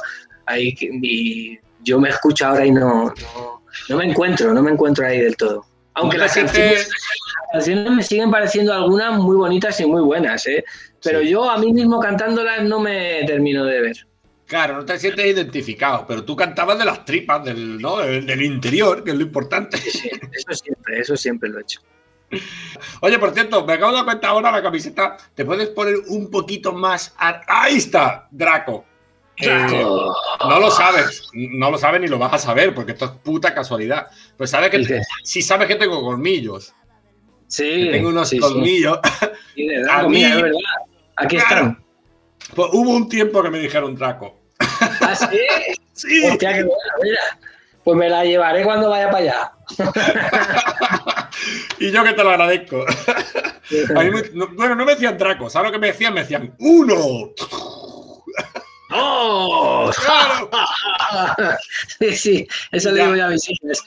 ahí, y yo me escucho ahora y no, no, no me encuentro, no me encuentro ahí del todo. Aunque ¿No te las canciones, las canciones me siguen pareciendo algunas muy bonitas y muy buenas, ¿eh? Pero Sí. yo a mí mismo cantándolas no me termino de ver. Claro, no te sientes identificado, pero tú cantabas de las tripas, del, ¿no? del, del interior, que es lo importante. Sí, eso siempre, eso siempre lo he hecho. Oye, por cierto, me acabo de dar cuenta ahora la camiseta. ¿Te puedes poner un poquito más? a- Ahí está, Draco. Eh, no lo sabes, no lo sabes ni lo vas a saber, porque esto es puta casualidad. Pues sabes que Dice, si sabes que tengo colmillos, Sí, que tengo unos sí, colmillos. Sí, de A Draco, mira, mí- es verdad. Aquí Claro. están. Pues hubo un tiempo que me dijeron Draco. ¿Ah, sí? Sí, Hostia, qué bueno, mira. Pues me la llevaré cuando vaya para allá. y yo que te lo agradezco. A mí me- no- bueno, no me decían Draco, ¿sabes lo que me decían? Me decían uno. Claro. sí, sí, eso le digo yo a mis hijos.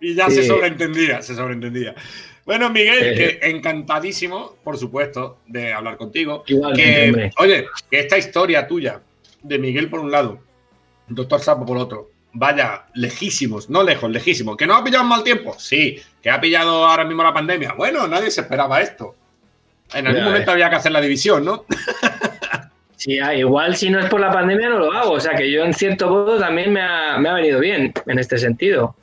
Y ya se sobreentendía, se sobreentendía. Bueno, Miguel, Sí. que encantadísimo, por supuesto, de hablar contigo. Igualmente, Que, oye, que esta historia tuya, de Miguel por un lado, Doctor Sapo por otro, vaya lejísimos, no lejos, lejísimos. ¿Que no ha pillado un mal tiempo? Sí. ¿Que ha pillado ahora mismo la pandemia? Bueno, nadie se esperaba esto. En algún momento había que hacer la división, ¿no? Sí, ah, igual si no es por la pandemia no lo hago. O sea que yo en cierto modo también me ha, me ha venido bien en este sentido.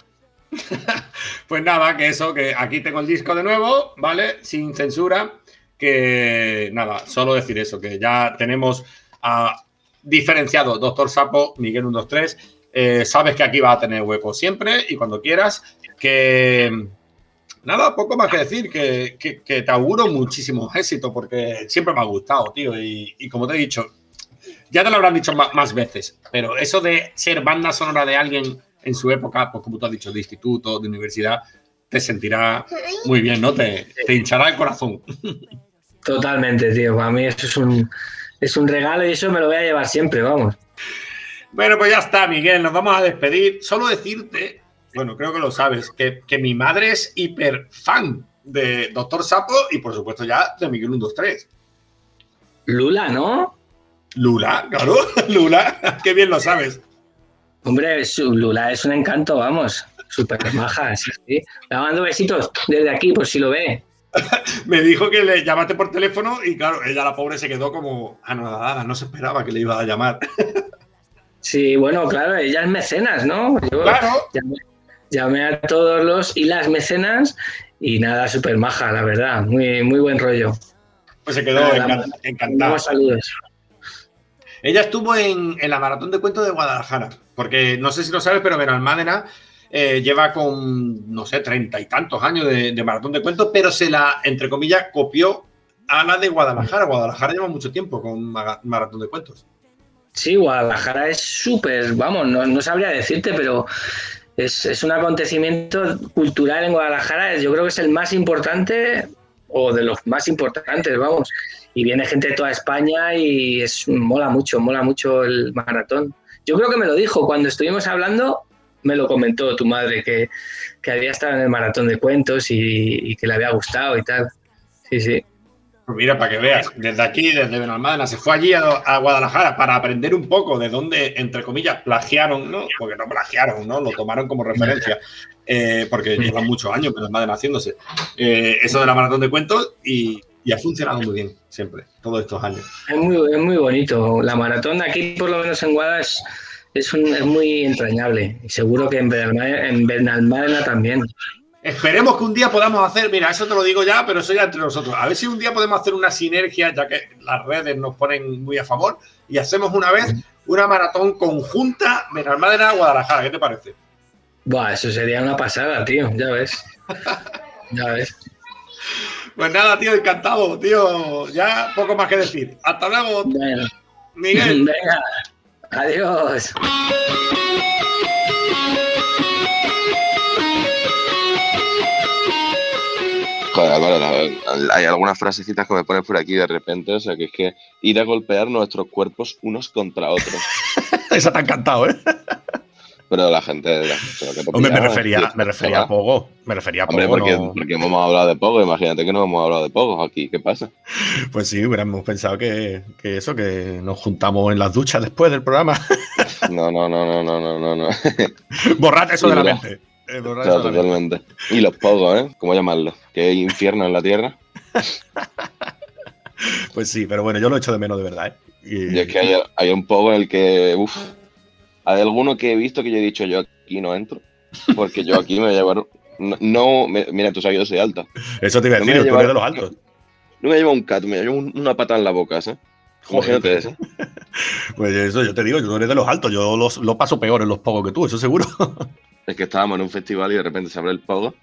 Pues nada, que eso, que aquí tengo el disco de nuevo, ¿vale? Sin censura. Que nada, solo decir eso, que ya tenemos ah, diferenciado Doctor Sapo, Miguel 123. Eh, sabes que aquí va a tener hueco siempre y cuando quieras. Que nada, poco más que decir, que, que- te auguro muchísimo éxito porque siempre me ha gustado, tío. Y, como te he dicho, ya te lo habrán dicho ma- más veces, pero eso de ser banda sonora de alguien en su época, pues como tú has dicho, de instituto, de universidad, te sentirá muy bien, ¿no? Te, te hinchará el corazón. Totalmente, tío. Para mí eso es un, es un regalo y eso me lo voy a llevar siempre, vamos. Bueno, pues ya está, Miguel, nos vamos a despedir. Solo decirte, bueno, creo que lo sabes, que, que mi madre es hiper fan de Doctor Sapo y por supuesto ya de Miguel 123. Lula, ¿no? Lula, claro, Lula, qué bien lo sabes. Hombre, Lula es un encanto, vamos. Súper maja, sí, sí. Le mando besitos desde aquí, por si lo ve. Me dijo que le llamaste por teléfono y claro, ella la pobre se quedó como anodada, no se esperaba que le iba a llamar. Sí, bueno, claro, ella es mecenas, ¿no? Yo Claro. llamé, llamé a todos los y las mecenas y nada, súper maja, la verdad. Muy, muy buen rollo. Pues se quedó Nada, encan- mandamos encantada. saludos. Ella estuvo en, en la maratón de cuentos de Guadalajara, porque no sé si lo sabes, pero Benalmádena eh, lleva con, no sé, treinta y tantos años de, maratón de cuentos, pero se la, entre comillas, copió a la de Guadalajara. Guadalajara lleva mucho tiempo con maratón de cuentos. Sí, Guadalajara es súper, vamos, no, no sabría decirte, pero es, es un acontecimiento cultural en Guadalajara. Yo creo que es el más importante o de los más importantes, vamos. Y viene gente de toda España y es mola mucho, mola mucho el maratón. Yo creo que me lo dijo cuando estuvimos hablando, me lo comentó tu madre que, que había estado en el maratón de cuentos y, y que le había gustado y tal. Sí, sí. Mira, para que veas, desde aquí, desde Benalmádena, se fue allí a, a Guadalajara para aprender un poco de dónde, entre comillas, plagiaron, ¿no? Porque no plagiaron, ¿no? Lo tomaron como referencia, eh, porque llevan muchos años Benalmádena haciéndose. Eh, eso de la maratón de cuentos y, y ha funcionado muy bien, siempre, todos estos años. Es muy, es muy bonito. La maratón aquí, por lo menos en Guada, es, es, un- es muy entrañable. Y seguro que en Benalmádena, en Benalmádena también. Esperemos que un día podamos hacer, mira, eso te lo digo ya, pero eso ya entre nosotros. A ver si un día podemos hacer una sinergia, ya que las redes nos ponen muy a favor, y hacemos una vez una maratón conjunta Benalmádena-Guadalajara. ¿Qué te parece? Buah, eso sería una pasada, tío. Ya ves. Ya ves. Pues nada, tío, encantado, tío. Ya poco más que decir. Hasta luego, Bueno, Miguel. venga. Adiós. Joder, Álvaro, hay algunas frasecitas que me pones por aquí de repente, o sea, que es que ir a golpear nuestros cuerpos unos contra otros. Esa te ha encantado, ¿eh? Pero la gente... la gente, ¿qué Hombre, me refería, me refería a. Pogo. Me refería a Pogo. Hombre, porque, no- porque hemos hablado de poco, imagínate que no hemos hablado de poco aquí, ¿qué pasa? Pues sí, hubiéramos pensado que, que eso, que nos juntamos en las duchas después del programa. No, no, no, no, no, no, no, no. Borrad eso de la Mira. mente. Eh, Claro, eso de la mente. totalmente. Y los pogos, ¿eh? ¿Cómo llamarlo? Que hay infierno en la tierra. Pues sí, pero bueno, yo lo echo de menos de verdad, ¿eh? Y- Y es que hay, hay un poco en el que, uff, hay alguno que he visto que yo he dicho, yo aquí no entro, porque yo aquí me voy a llevar... No, no- mira, tú sabes que yo soy alta. Eso te iba a No decir, tú eres de los altos. No me llevo un cat, me llevo un- una pata en la boca, ¿sabes? Imagínate eso. Pues eso, yo te digo, yo eres de los altos, yo los- lo paso peor en los pogos que tú, eso seguro. Es que estábamos en un festival y de repente se abre el pogo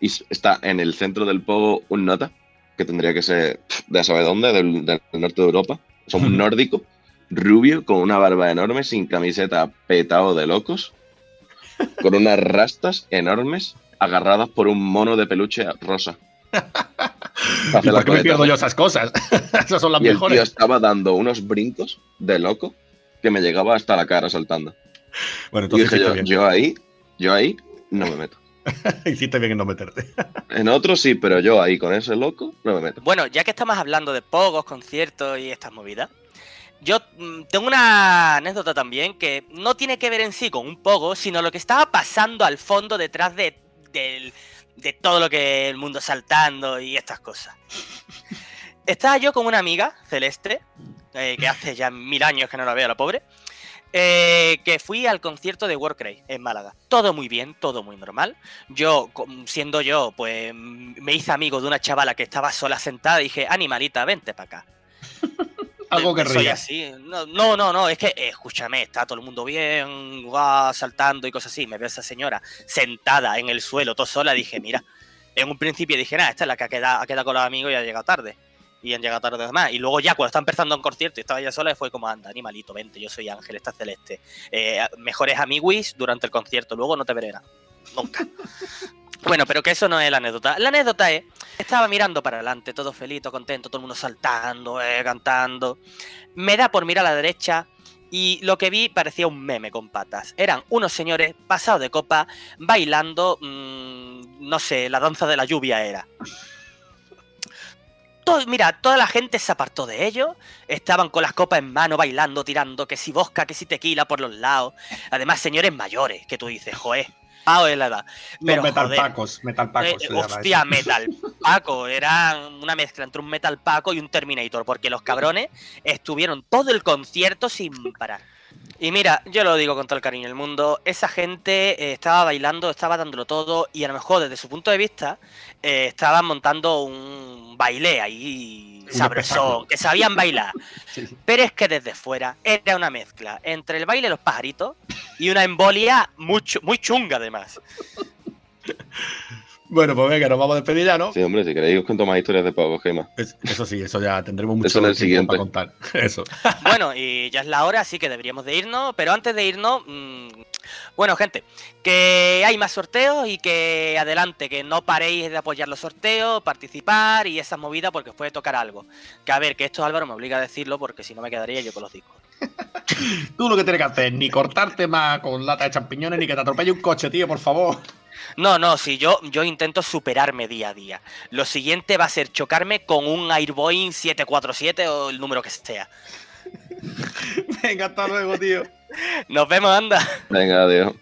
y está en el centro del pogo un nota, que tendría que ser de sabe dónde, del, del norte de Europa. Son un nórdico, rubio, con una barba enorme, sin camiseta, petado de locos, con unas rastas enormes, agarradas por un mono de peluche rosa. ¿Y por qué me pierdo yo esas cosas? Esas son las Y el tío mejores. estaba dando unos brincos de loco que me llegaba hasta la cara saltando. Bueno, Y entonces dije hiciste yo, bien. yo ahí, yo ahí no me meto. hiciste bien en no meterte. En otros sí, pero yo ahí con ese loco no me meto. Bueno, ya que estamos hablando de pogos, conciertos y estas movidas, yo mm, tengo una anécdota también que no tiene que ver en sí con un pogo, sino lo que estaba pasando al fondo detrás de, todo lo que el mundo saltando y estas cosas. Estaba yo con una amiga, Celeste, eh, que hace ya mil años que no la veo, la pobre, eh, que fui al concierto de Warcry en Málaga. Todo muy bien, todo muy normal. Yo, siendo yo, pues mm, me hice amigo de una chavala que estaba sola sentada y dije, animalita, vente para acá. Algo que soy así. No, no, no, no, es que, eh, escúchame, está todo el mundo bien, guau, saltando y cosas así. Me veo a esa señora sentada en el suelo, todo sola, dije, mira. En un principio dije, nada, esta es la que ha quedado, ha quedado con los amigos y ha llegado tarde. Y han llegado tarde además. Y luego ya cuando está empezando un concierto y estaba ella sola, fue como, anda, animalito, vente, yo soy Ángel, está celeste. Eh, mejores amiguis durante el concierto, luego no te veré nada. Nunca. Bueno, pero que eso no es la anécdota. La anécdota es, estaba mirando para adelante, todo feliz, todo contento, todo el mundo saltando, eh, cantando. Me da por mirar a la derecha y lo que vi parecía un meme con patas. Eran unos señores pasados de copa bailando, mm, no sé, la danza de la lluvia era. todo, mira, toda la gente se apartó de ellos. Estaban con las copas en mano, bailando, tirando, que si bosca, que si tequila por los lados. Además, señores mayores, que tú dices, joder, pao es la edad. Pero, Los metal pacos, metal pacos. eh, hostia. Metal Paco. Era una mezcla entre un Metal Paco y un Terminator, porque los cabrones estuvieron todo el concierto sin parar. Y mira, yo lo digo con todo el cariño del mundo, esa gente eh, estaba bailando, estaba dándolo todo y a lo mejor desde su punto de vista eh, estaban montando un baile ahí sabrosón, que sabían bailar. Sí. Pero es que desde fuera era una mezcla entre el baile de los pajaritos y una embolia muy, muy chunga además. Bueno, pues venga, nos vamos a despedir ya, ¿no? Sí, hombre, si queréis os cuento más historias de Pablo Gema. Es- eso sí, eso ya tendremos mucho Eso en el tiempo para contar. Eso. Bueno, y ya es la hora, así que deberíamos de irnos. Pero antes de irnos, mm, bueno, gente, que hay más sorteos y que adelante, que no paréis de apoyar los sorteos, participar y esas movidas porque os puede tocar algo. Que a ver, que esto Álvaro me obliga a decirlo porque si no me quedaría yo con los discos. Tú lo que tienes que hacer, ni cortarte más con lata de champiñones, ni que te atropelle un coche, tío, por favor. No, no, si yo, yo intento superarme día a día. Lo siguiente va a ser chocarme con un Airboeing 747 o el número que sea. Venga, hasta luego, tío. Nos vemos, anda. Venga, adiós.